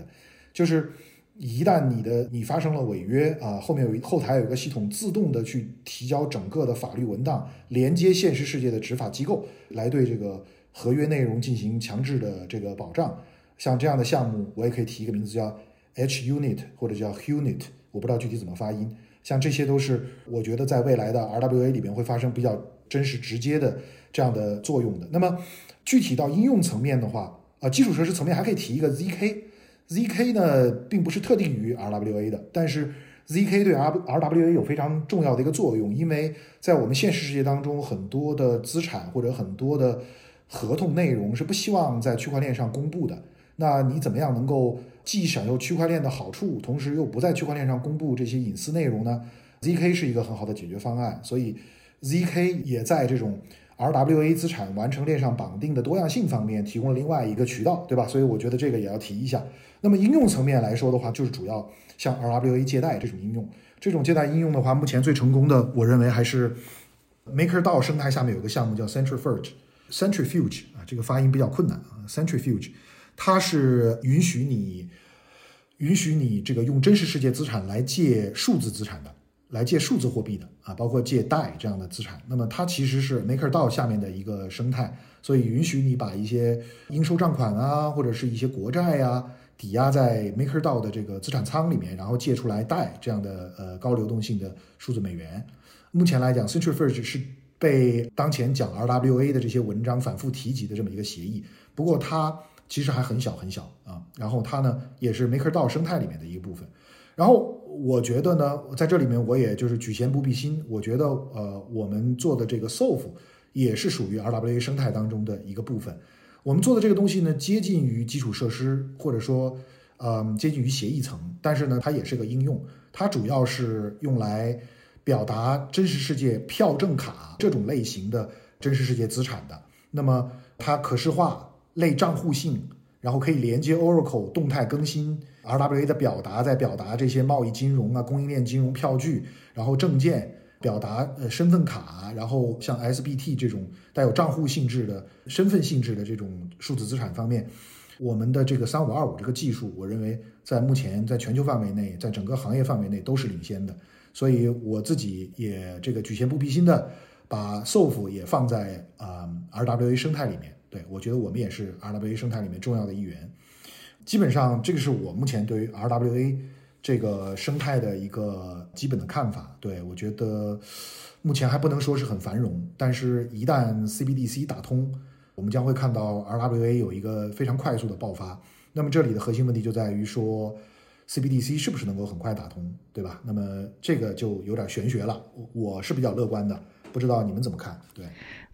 Speaker 2: 就是一旦你的你发生了违约啊，后面有一后台有一个系统自动的去提交整个的法律文档，连接现实世界的执法机构来对这个合约内容进行强制的这个保障。像这样的项目，我也可以提一个名字叫 H Unit 或者叫 unit，我不知道具体怎么发音。像这些都是我觉得在未来的 RWA 里面会发生比较真实直接的这样的作用的。那么具体到应用层面的话，啊，基础设施层面还可以提一个 ZK，ZK 呢并不是特定于 RWA 的，但是 ZK 对 R RWA 有非常重要的一个作用，因为在我们现实世界当中，很多的资产或者很多的合同内容是不希望在区块链上公布的。那你怎么样能够既享受区块链的好处，同时又不在区块链上公布这些隐私内容呢？ZK 是一个很好的解决方案，所以 ZK 也在这种。RWA 资产完成链上绑定的多样性方面提供了另外一个渠道，对吧？所以我觉得这个也要提一下。那么应用层面来说的话，就是主要像 RWA 借贷这种应用，这种借贷应用的话，目前最成功的，我认为还是 MakerDAO 生态下面有个项目叫 Centrifuge，Centrifuge 啊，这个发音比较困难啊，Centrifuge，它是允许你允许你这个用真实世界资产来借数字资产的。来借数字货币的啊，包括借贷这样的资产，那么它其实是 MakerDAO 下面的一个生态，所以允许你把一些应收账款啊，或者是一些国债呀、啊，抵押在 MakerDAO 的这个资产仓里面，然后借出来贷这样的呃高流动性的数字美元。目前来讲，Centrifuge 是被当前讲 RWA 的这些文章反复提及的这么一个协议，不过它其实还很小很小啊，然后它呢也是 MakerDAO 生态里面的一个部分，然后。我觉得呢，在这里面我也就是举贤不避亲。我觉得，呃，我们做的这个 Sov 也是属于 RWA 生态当中的一个部分。我们做的这个东西呢，接近于基础设施，或者说，嗯、接近于协议层。但是呢，它也是个应用，它主要是用来表达真实世界票证卡这种类型的真实世界资产的。那么它可视化、类账户性，然后可以连接 Oracle 动态更新。RWA 的表达在表达这些贸易金融啊、供应链金融票据，然后证件表达呃身份卡，然后像 SBT 这种带有账户性质的身份性质的这种数字资产方面，我们的这个三五二五这个技术，我认为在目前在全球范围内，在整个行业范围内都是领先的。所以我自己也这个举贤不避亲的把 Sof 也放在啊、RWA 生态里面。对，我觉得我们也是 RWA 生态里面重要的一员。基本上，这个是我目前对于 RWA 这个生态的一个基本的看法。对，我觉得目前还不能说是很繁荣，但是一旦 CBDC 打通，我们将会看到 RWA 有一个非常快速的爆发。那么这里的核心问题就在于说，CBDC 是不是能够很快打通，对吧？那么这个就有点玄学了。我我是比较乐观的，不知道你们怎么看？对。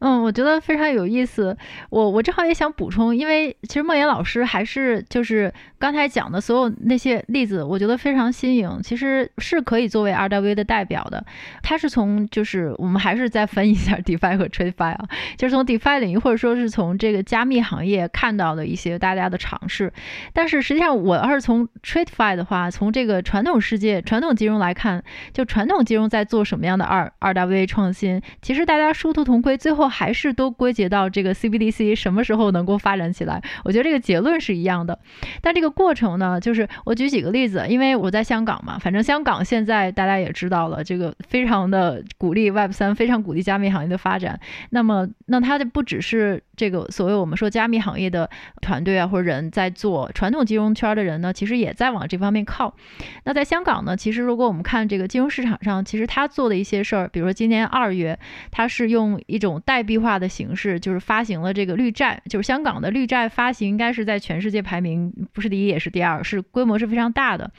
Speaker 1: 嗯，我觉得非常有意思。我我正好也想补充，因为其实孟岩老师还是就是刚才讲的所有那些例子，我觉得非常新颖，其实是可以作为 RWA 的代表的。他是从就是我们还是再分一下 DeFi 和 tradefi 啊，就是从 DeFi 领域或者说是从这个加密行业看到的一些大家的尝试。但是实际上，我要是从 tradefi 的话，从这个传统世界传统金融来看，就传统金融在做什么样的二 RWA 创新，其实大家殊途同归，最后。还是都归结到这个 CBDC 什么时候能够发展起来？我觉得这个结论是一样的，但这个过程呢，就是我举几个例子，因为我在香港嘛，反正香港现在大家也知道了，这个非常的鼓励 Web 三，非常鼓励加密行业的发展。那么，那它的不只是这个所谓我们说加密行业的团队啊或者人在做，传统金融圈的人呢，其实也在往这方面靠。那在香港呢，其实如果我们看这个金融市场上，其实他做的一些事儿，比如说今年二月，他是用一种代币化的形式，就是发行了这个绿债，就是香港的绿债发行，应该是在全世界排名不是第一也是第二，是规模是非常大的。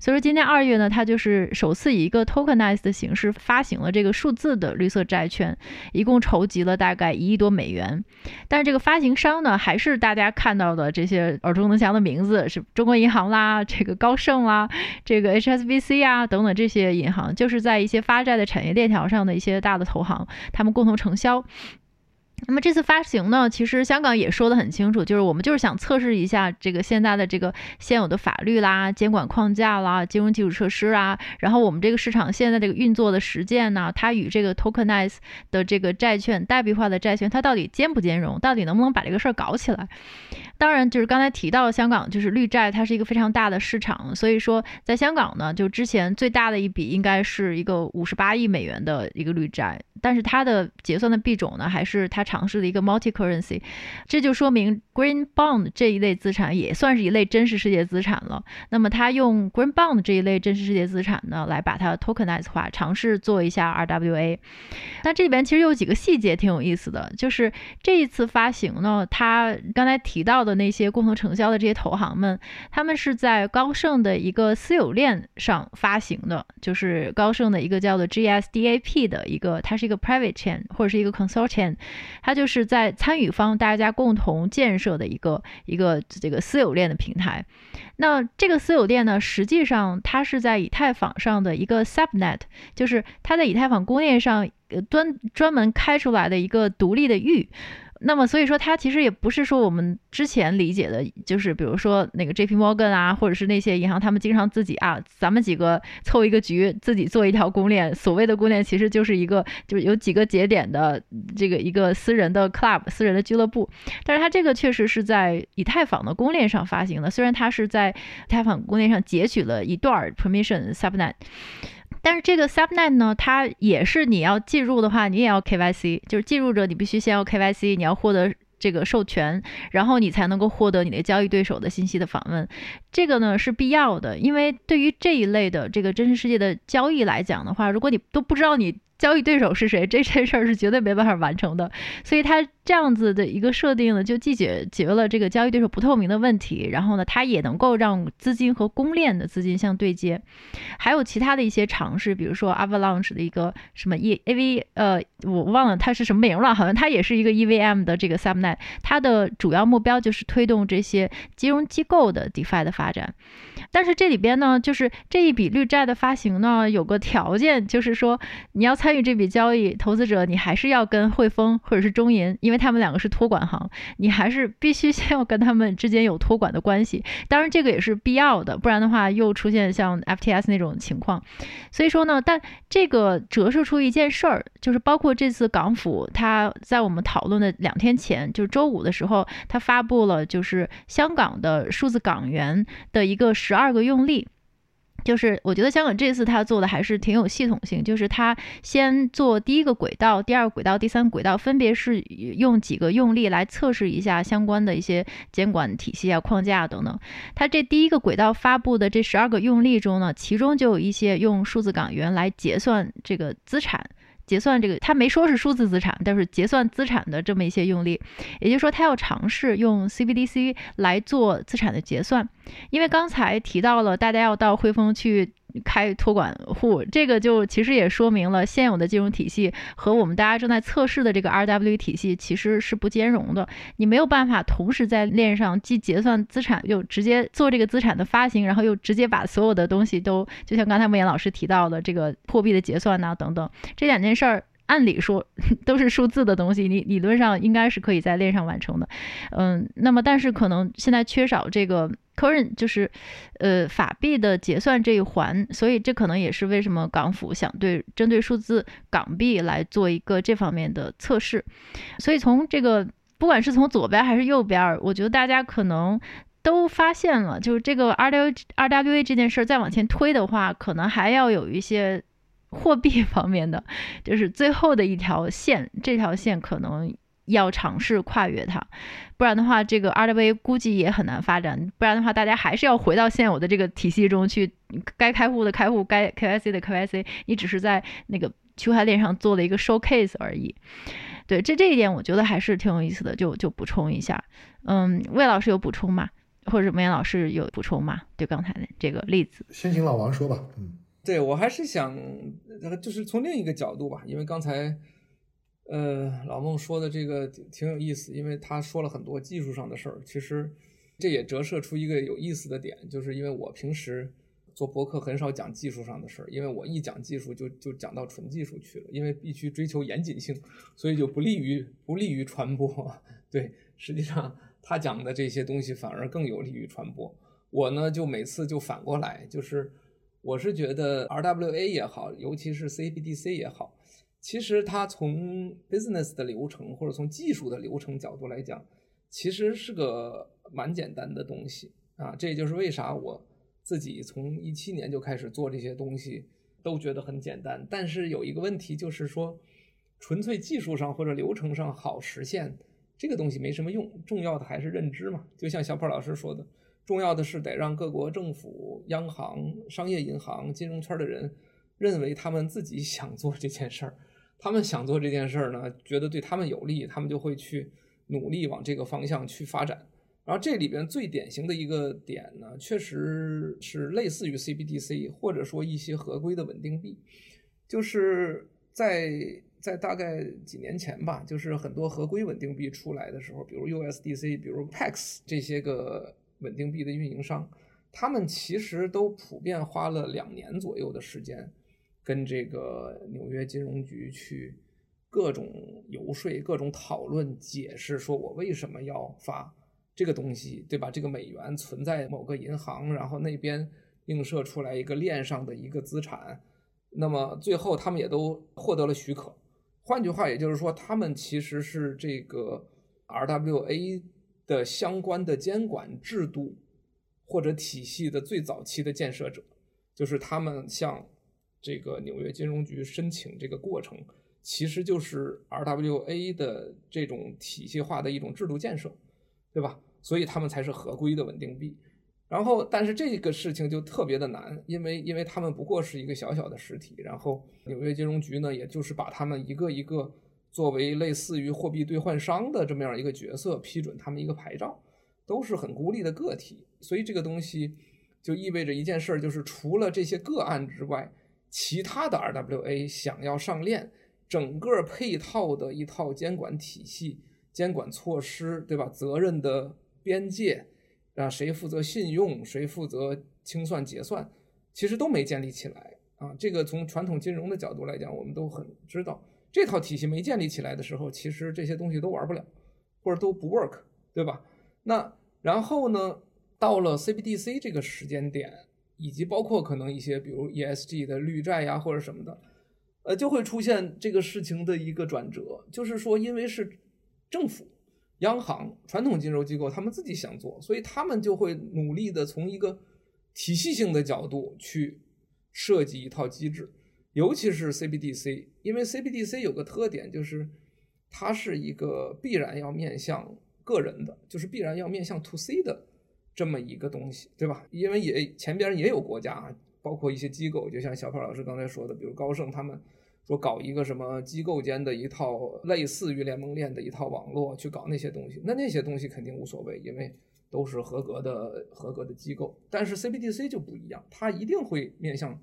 Speaker 1: 所以说今年二月呢，他就是首次以一个 tokenized 的形式发行了这个数字的绿色债券，一共筹集了大概一亿多美元。但是这个发行商呢，还是大家看到的这些耳熟能详的名字，是中国银行啦，这个高盛啦，这个 HSBC 啊等等这些银行，就是在一些发债的产业链条上的一些大的投行，他们共同承销。那么这次发行呢，其实香港也说得很清楚，就是我们就是想测试一下这个现在的这个现有的法律啦、监管框架啦、金融基础设施啊，然后我们这个市场现在这个运作的实践呢，它与这个 tokenize 的这个债券、代币化的债券，它到底兼不兼容，到底能不能把这个事儿搞起来？当然，就是刚才提到香港就是绿债，它是一个非常大的市场，所以说在香港呢，就之前最大的一笔应该是一个五十八亿美元的一个绿债，但是它的结算的币种呢，还是它尝试的一个 multi currency，这就说明 green bond 这一类资产也算是一类真实世界资产了。那么它用 green bond 这一类真实世界资产呢，来把它 tokenize 化，尝试做一下 RWA。那这里边其实有几个细节挺有意思的，就是这一次发行呢，它刚才提到的的那些共同承销的这些投行们，他们是在高盛的一个私有链上发行的，就是高盛的一个叫做 GSDAP 的一个，它是一个 private chain 或者是一个 consortium，它就是。在参与方大家共同建设的一个一个这个私有链的平台。那这个私有链呢，实际上它是在以太坊上的一个 subnet，就是它在以太坊公链上呃专专门开出来的一个独立的域。那么所以说，它其实也不是说我们之前理解的，就是比如说那个 JP Morgan 啊，或者是那些银行，他们经常自己啊，咱们几个凑一个局，自己做一条公链。所谓的公链，其实就是一个就是有几个节点的这个一个私人的 club、私人的俱乐部。但是它这个确实是在以太坊的公链上发行的，虽然它是在以太坊公链上截取了一段 permission subnet。但是这个 subnet 呢，它也是你要进入的话，你也要 KYC，就是进入者你必须先要 KYC，你要获得这个授权，然后你才能够获得你的交易对手的信息的访问。这个呢是必要的，因为对于这一类的这个真实世界的交易来讲的话，如果你都不知道你交易对手是谁？这这事儿是绝对没办法完成的。所以它这样子的一个设定呢，就既解决了这个交易对手不透明的问题，然后呢，它也能够让资金和公链的资金相对接。还有其他的一些尝试，比如说 Avalanche 的一个什么 E A V，呃，我忘了它是什么名了，好像它也是一个 EVM 的这个 Subnet，它的主要目标就是推动这些金融机构的 DeFi 的发展。但是这里边呢，就是这一笔绿债的发行呢，有个条件，就是说你要参与这笔交易，投资者你还是要跟汇丰或者是中银，因为他们两个是托管行，你还是必须 先要跟他们之间有托管的关系。当然这个也是必要的，不然的话又出现像 FTS 那种情况。所以说呢，但这个折射出一件事儿，就是包括这次港府他在我们讨论的两天前，就是周五的时候，他发布了就是香港的数字港元的一个十二个用例。就是我觉得香港这次他做的还是挺有系统性，就是他先做第一个轨道、第二轨道、第三轨道，分别是用几个用例来测试一下相关的一些监管体系啊、框架等等。他这第一个轨道发布的这十二个用例中呢，其中就有一些用数字港元来结算这个资产。结算这个，他没说是数字资产，但是结算资产的这么一些用例，也就是说，他要尝试用 CBDC 来做资产的结算。因为刚才提到了，大家要到汇丰去开托管户，这个就其实也说明了现有的金融体系和我们大家正在测试的这个 RW 体系其实是不兼容的。你没有办法同时在链上既结算资产，又直接做这个资产的发行，然后又直接把所有的东西都，就像刚才莫言老师提到的这个货币的结算呐、等等，这两件事儿。按理说 都是数字的东西，你理论上应该是可以在链上完成的，嗯，那么但是可能现在缺少这个 current 就是，呃，法币的结算这一环，所以这可能也是为什么港府想对针对数字港币来做一个这方面的测试。所以从这个不管是从左边还是右边，我觉得大家可能都发现了，就是这个 R W RWA 这件事再往前推的话，可能还要有一些。货币 方面的，就是最后的一条线，这条线可能要尝试跨越它，不然的话，这个 RWA 估计也很难发展。不然的话，大家还是要回到现有的这个体系中去，该开户的开户，该 KYC 的 KYC，你只是在那个区块链上做了一个 showcase 而已。对，这这一点我觉得还是挺有意思的，就就补充一下。嗯，魏老师有补充吗？或者梅老师有补充吗？对刚才的这个例子，
Speaker 2: 先请老王说吧。嗯。
Speaker 3: 对，我还是想，就是从另一个角度吧，因为刚才，呃，老孟说的这个挺有意思，因为他说了很多技术上的事儿，其实这也折射出一个有意思的点，就是因为我平时做博客很少讲技术上的事儿，因为我一讲技术就就讲到纯技术去了，因为必须追求严谨性，所以就不利于不利于传播。对，实际上他讲的这些东西反而更有利于传播，我呢就每次就反过来，就是。我是觉得 RWA 也好，尤其是 CBDC 也好，其实它从 business 的流程或者从技术的流程角度来讲，其实是个蛮简单的东西啊。这也就是为啥我自己从一七年就开始做这些东西，都觉得很简单。但是有一个问题就是说，纯粹技术上或者流程上好实现这个东西没什么用，重要的还是认知嘛。就像小宝老师说的。重要的是得让各国政府、央行、商业银行、金融圈的人认为他们自己 想做这件事儿，他们想做这件事儿呢，觉得对他们有利，他们就会去努力往这个方向去发展。然后这里边最典型的一个点呢，确实是类似于 CBDC 或者说一些合规的稳定币，就是在在大概几年前吧，就是很多合规稳定币出来的时候，比如 USDC，比如 PAX 这些个。稳定币的运营商，他们其实都普遍花了两年左右的时间，跟这个纽约金融局去各种游说、各种讨论、解释，说我为什么要发这个东西，对吧？这个美元存在某个银行，然后那边映射出来一个链上的一个资产，那么最后他们也都获得了许可。换句话，也就是说，他们其实是这个 RWA。的相关的监管制度或者体系的最早期的建设者，就是他们向这个纽约金融局申请这个过程，其实就是 RWA 的这种体系化的一种制度建设，对吧？所以他们才是合规的稳定币。然后，但是这个事情就特别的难，因为因为他们不过是一个小小的实体，然后纽约金融局呢，也就是把他们一个一个。作为类似于货币兑换商的这么样一个角色，批准他们一个牌照，都是很孤立的个体，所以这个东西就意味着一件事儿，就是除了这些个案之外，其他的 RWA 想要上链，整个配套的一套监管体系、监管措施，对吧？责任的边界啊，谁负责信用，谁负责清算结算，其实都没建立起来啊。这个从传统金融的角度来讲，我们都很知道。这套体系没建立起来的时候，其实这些东西都玩不了，或者都不 work，对吧？那然后呢，到了 CBDC 这个时间点，以及包括可能一些比如 ESG 的绿债呀或者什么的，呃，就会出现这个事情的一个转折，就是说，因为是政府、央行、传统金融机构他们自己想做，所以他们就会努力的从一个体系性的角度去设计一套机制。尤其是 CBDC，因为 CBDC 有个特点，就是它是一个必然要面向个人的，就是必然要面向 to C 的这么一个东西，对吧？因为也前边也有国家，包括一些机构，就像小胖老师刚才说的，比如高盛他们说搞一个什么机构间的一套类似于联盟链的一套网络去搞那些东西，那那些东西肯定无所谓，因为都是合格的合格的机构。但是 CBDC 就不一样，它一定会面向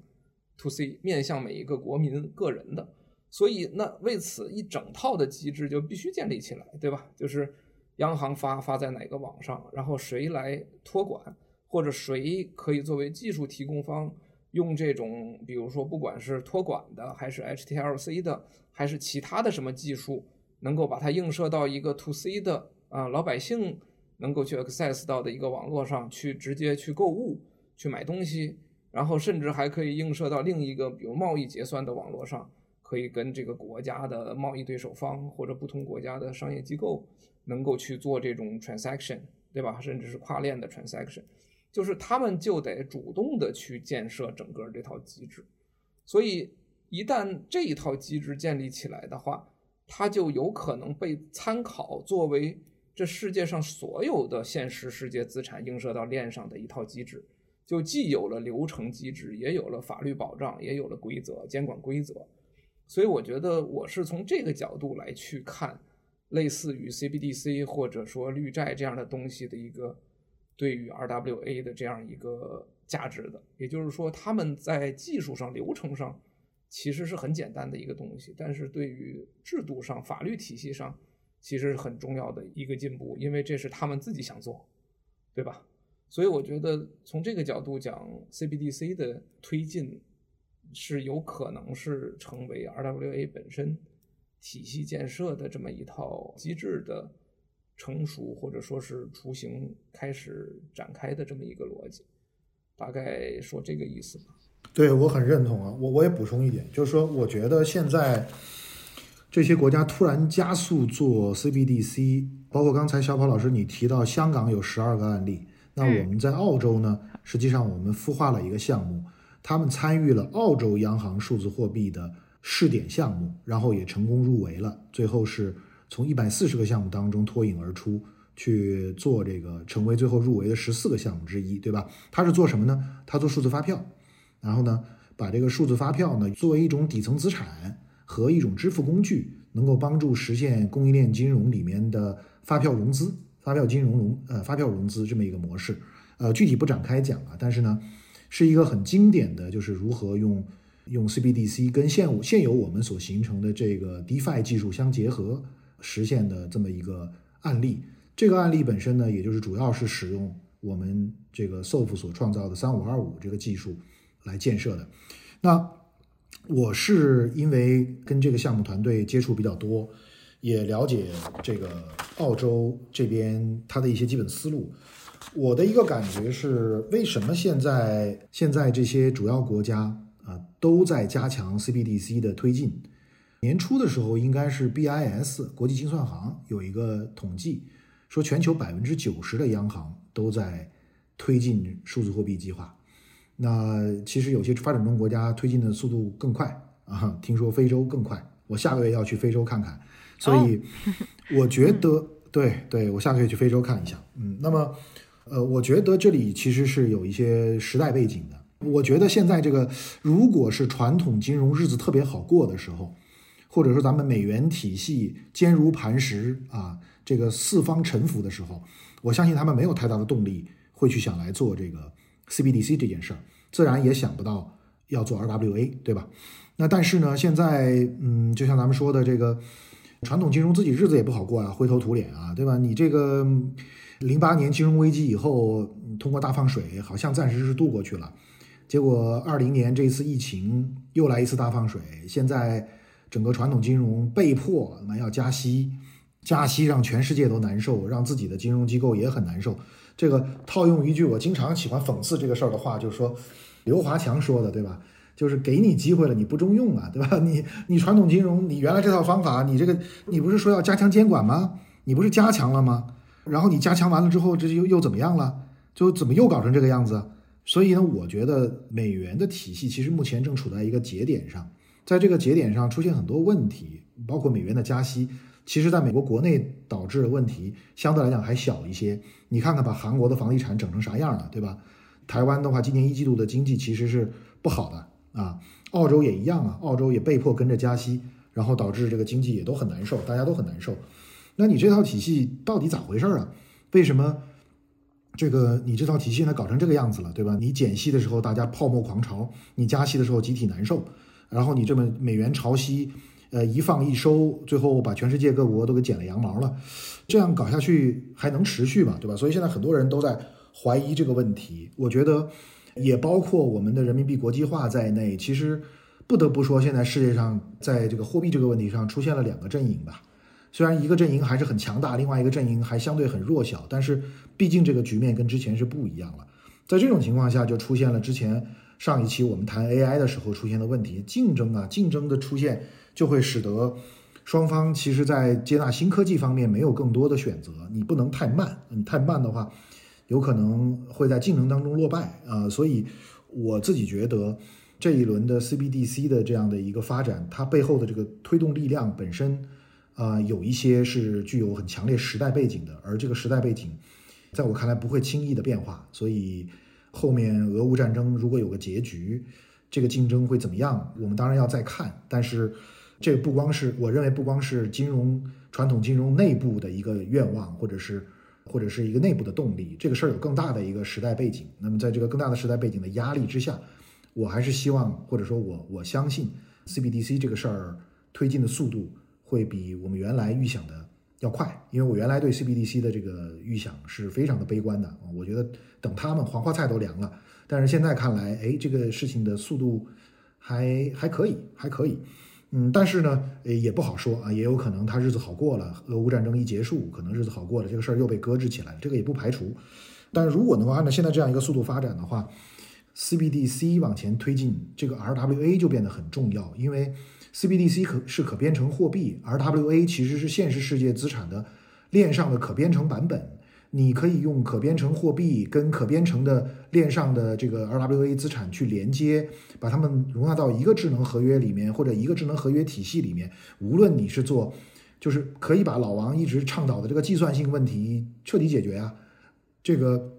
Speaker 3: to C，面向每一个国民个人的。所以那为此一整套的机制就必须建立起来，对吧？就是央行发发在哪个网上，然后谁来托管，或者谁可以作为技术提供方。用这种，比如说，不管是托管的，还是 HTLC 的，还是其他的什么技术，能够把它映射到一个 To C 的啊，老百姓能够去 access 到的一个网络上去，直接去购物、去买东西，然后甚至还可以映射到另一个，比如贸易结算的网络上，可以跟这个国家的贸易对手方或者不同国家的商业机构能够去做这种 transaction，对吧？甚至是跨链的 transaction。就是他们就得主动的去建设整个这套机制，所以一旦这一套机制建立起来的话，它就有可能被参考作为这世界上所有的现实世界资产映射到链上的一套机制，就既有了流程机制，也有了法律保障，也有了规则监管规则。所以我觉得我是从这个角度来去看，类似于 CBDC 或者说绿债这样的东西的一个。对于 RWA 的这样一个价值的，也就是说，他们在技术上、流程上其实是很简单的一个东西，但是对于制度上、法律体系上，其实是很重要的一个进步，因为这是他们自己想做，对吧？所以我觉得从这个角度讲，CBDC 的推进是有可能是成为 RWA 本身体系建设的这么一套机制的。成熟或者说是雏形开始展开的这么一个逻辑，大概说这个意思吧。
Speaker 2: 对，我很认同啊，我我也补充一点，就是说，我觉得现在这些国家突然加速做 CBDC，包括刚才小跑老师你提到香港有十二个案例，那我们在澳洲呢，实际上我们孵化了一个项目，他们参与了澳洲央行数字货币的试点项目，然后也成功入围了，最后是。从一百四十个项目当中脱颖而出，去做这个，成为最后入围的十四个项目之一，对吧？他是做什么呢？他做数字发票，然后呢，把这个数字发票呢作为一种底层资产和一种支付工具，能够帮助实现供应链金融里面的发票融资、发票金融融呃发票融资这么一个模式。呃，具体不展开讲啊，但是呢，是一个很经典的就是如何用用 CBDC 跟现现有我们所形成的这个 DeFi 技术相结合。实现的这么一个案例，这个案例本身呢，也就是主要是使用我们这个 Sof 所创造的三五二五这个技术来建设的。那我是因为跟这个项目团队接触比较多，也了解这个澳洲这边它的一些基本思路。我的一个感觉是，为什么现在现在这些主要国家啊都在加强 CBDC 的推进？年初的时候，应该是 BIS 国际清算行有一个统计，说全球百分之九十的央行都在推进数字货币计划。那其实有些发展中国家推进的速度更快啊，听说非洲更快。我下个月要去非洲看看，所以 我觉得，哦、对对，我下个月去非洲看一下。嗯，那么呃，我觉得这里其实是有一些时代背景的。我觉得现在这个，如果是传统金融日子特别好过的时候。或者说咱们美元体系坚如磐石啊，这个四方臣服的时候，我相信他们没有太大的动力会去想来做这个 CBDC 这件事儿，自然也想不到要做 RWA，对吧？那但是呢，现在嗯，就像咱们说的这个传统金融自己日子也不好过啊，灰头土脸啊，对吧？你这个零八年金融危机以后，通过大放水好像暂时是度过去了，结果二零年这一次疫情又来一次大放水，现在。整个传统金融被迫那要加息，加息让全世界都难受，让自己的金融机构也很难受。这个套用一句我经常喜欢讽刺这个事儿的话，就是说刘华强说的，对吧？就是给你机会了，你不中用啊，对吧？你你传统金融，你原来这套方法，你这个你不是说要加强监管吗？你不是加强了吗？然后你加强完了之后，这又又怎么样了？就怎么又搞成这个样子？所以呢，我觉得美元的体系其实目前正处在一个节点上。在这个节点上出现很多问题，包括美元的加息，其实在美国国内导致的问题相对来讲还小一些。你看看把韩国的房地产整成啥样了，对吧？台湾的话，今年一季度的经济其实是不好的啊。澳洲也一样啊，澳洲也被迫跟着加息，然后导致这个经济也都很难受，大家都很难受。那你这套体系到底咋回事儿啊？为什么这个你这套体系现在搞成这个样子了，对吧？你减息的时候大家泡沫狂潮，你加息的时候集体难受，然后你这么美元潮汐，呃一放一收，最后把全世界各国都给剪了羊毛了，这样搞下去还能持续吗？对吧？所以现在很多人都在怀疑这个问题。我觉得也包括我们的人民币国际化在内。其实不得不说，现在世界上在这个货币这个问题上出现了两个阵营吧。虽然一个阵营还是很强大，另外一个阵营还相对很弱小，但是毕竟这个局面跟之前是不一样了。在这种情况下，就出现了之前上一期我们谈 AI 的时候出现的问题：竞争啊，竞争的出现就会使得双方其实在接纳新科技方面没有更多的选择。你不能太慢，你太慢的话，有可能会在竞争当中落败啊。所以我自己觉得这一轮的 CBDC 的这样的一个发展，它背后的这个推动力量本身。啊、呃，有一些是具有很强烈时代背景的，而这个时代背景，在我看来不会轻易的变化。所以后面俄乌战争如果有个结局，这个竞争会怎么样？我们当然要再看。但是这不光是我认为，不光是金融传统金融内部的一个愿望，或者是或者是一个内部的动力，这个事儿有更大的一个时代背景。那么在这个更大的时代背景的压力之下，我还是希望，或者说我我相信 CBDC 这个事儿推进的速度。会比我们原来预想的要快，因为我原来对 CBDC 的这个预想是非常的悲观的啊。我觉得等他们黄花菜都凉了，但是现在看来，哎，这个事情的速度还还可以，还可以。嗯，但是呢，也不好说啊，也有可能他日子好过了，俄乌战争一结束，可能日子好过了，这个事儿又被搁置起来了，这个也不排除。但如果能够按照现在这样一个速度发展的话，CBDC 往前推进，这个 RWA 就变得很重要，因为。CBDC 可是可编程货币，RWA 其实是现实世界资产的链上的可编程版本。你可以用可编程货币跟可编程的链上的这个 RWA 资产去连接，把它们容纳到一个智能合约里面或者一个智能合约体系里面。无论你是做，就是可以把老王一直倡导的这个计算性问题彻底解决啊。这个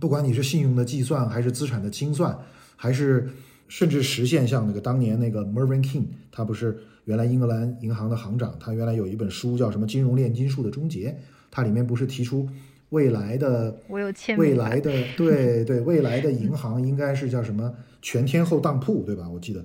Speaker 2: 不管你是信用的计算，还是资产的清算，还是。甚至实现像那个当年那个 Mervyn King，他不是原来英格兰银行的行长，他原来有一本书叫什么《金融炼金术的终结》，它里面不是提出未来的未来的对对 未来的银行应该是叫什么全天候当铺对吧？我记得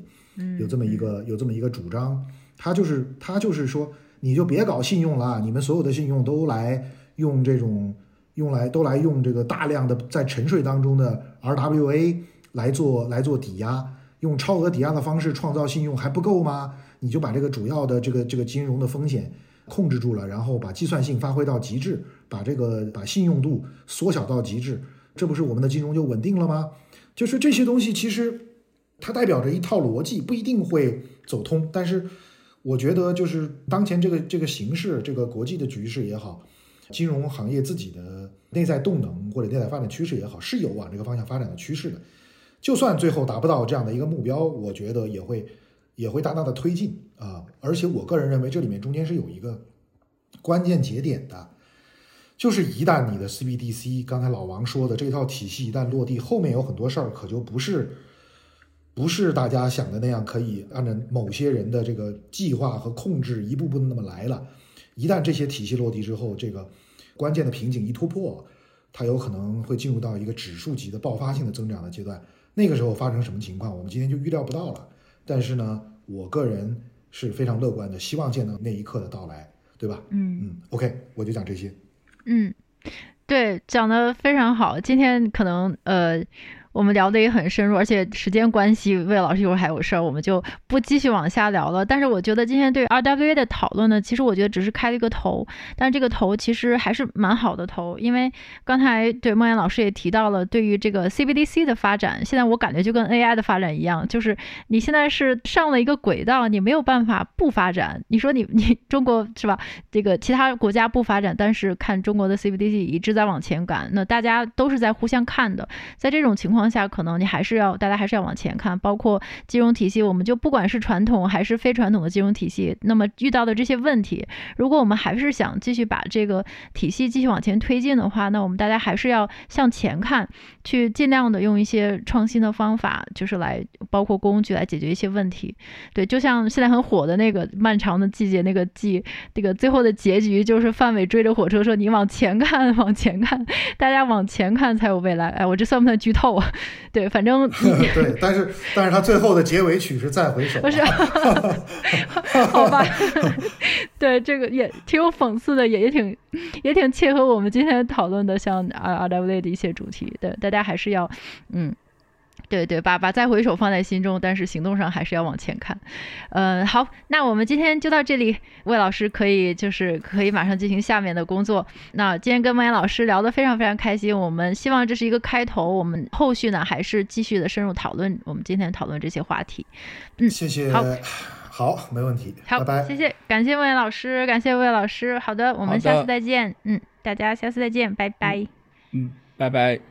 Speaker 2: 有这么一个有这么一个主张，他就是他就是说你就别搞信用了，你们所有的信用都来用这种用来都来用这个大量的在沉睡当中的 RWA。来做来做抵押，用超额抵押的方式创造信用还不够吗？你就把这个主要的这个这个金融的风险控制住了，然后把计算性发挥到极致，把这个把信用度缩小到极致，这不是我们的金融就稳定了吗？就是这些东西其实它代表着一套逻辑，不一定会走通。但是我觉得就是当前这个这个形势，这个国际的局势也好，金融行业自己的内在动能或者内在发展趋势也好，是有往这个方向发展的趋势的。就算最后达不到这样的一个目标，我觉得也会也会大大的推进啊！而且我个人认为，这里面中间是有一个关键节点的，就是一旦你的 CBDC，刚才老王说的这套体系一旦落地，后面有很多事儿可就不是不是大家想的那样，可以按照某些人的这个计划和控制一步步的那么来了。一旦这些体系落地之后，这个关键的瓶颈一突破，它有可能会进入到一个指数级的爆发性的增长的阶段。那个时候发生什么情况，我们今天就预料不到了。但是呢，我个人是非常乐观的，希望见到那一刻的到来，对吧？嗯嗯，OK，我就讲这些。
Speaker 1: 嗯，对，讲的非常好。今天可能呃。我们聊得也很深入，而且时间关系，魏老师一会儿还有事儿，我们就不继续往下聊了。但是我觉得今天对 RWA 的讨论呢，其实我觉得只是开了一个头，但这个头其实还是蛮好的头，因为刚才对孟岩老师也提到了，对于这个 CBDC 的发展，现在我感觉就跟 AI 的发展一样，就是你现在是上了一个轨道，你没有办法不发展。你说你你中国是吧？这个其他国家不发展，但是看中国的 CBDC 一直在往前赶，那大家都是在互相看的，在这种情况。况下，可能你还是要大家还是要往前看，包括金融体系，我们就不管是传统还是非传统的金融体系，那么遇到的这些问题，如果我们还是想继续把这个体系继续往前推进的话，那我们大家还是要向前看，去尽量的用一些创新的方法，就是来包括工具来解决一些问题。对，就像现在很火的那个漫长的季节那个季，那个最后的结局就是范伟追着火车说：“你往前看，往前看，大家往前看才有未来。”哎，我这算不算剧透啊？对，反正
Speaker 2: 对，但是但是他最后的结尾曲是再回首，
Speaker 1: 不是？好吧，对，这个也挺有讽刺的，也也挺也挺切合我们今天讨论的像 RWA 的一些主题。对，大家还是要嗯。对对，把把再回首放在心中，但是行动上还是要往前看。嗯，好，那我们今天就到这里，魏老师可以就是可以马上进行下面的工作。那今天跟孟岩老师聊得非常非常开心，我们希望这是一个开头，我们后续呢还是继续的深入讨论我们今天讨论这些话题。嗯，
Speaker 2: 谢谢。好，好，没问题。
Speaker 1: 好，
Speaker 2: 拜拜。
Speaker 1: 谢谢，感谢孟岩老师，感谢魏老师。好的，我们下次再见。嗯，大家下次再见，拜拜。
Speaker 3: 嗯，拜拜。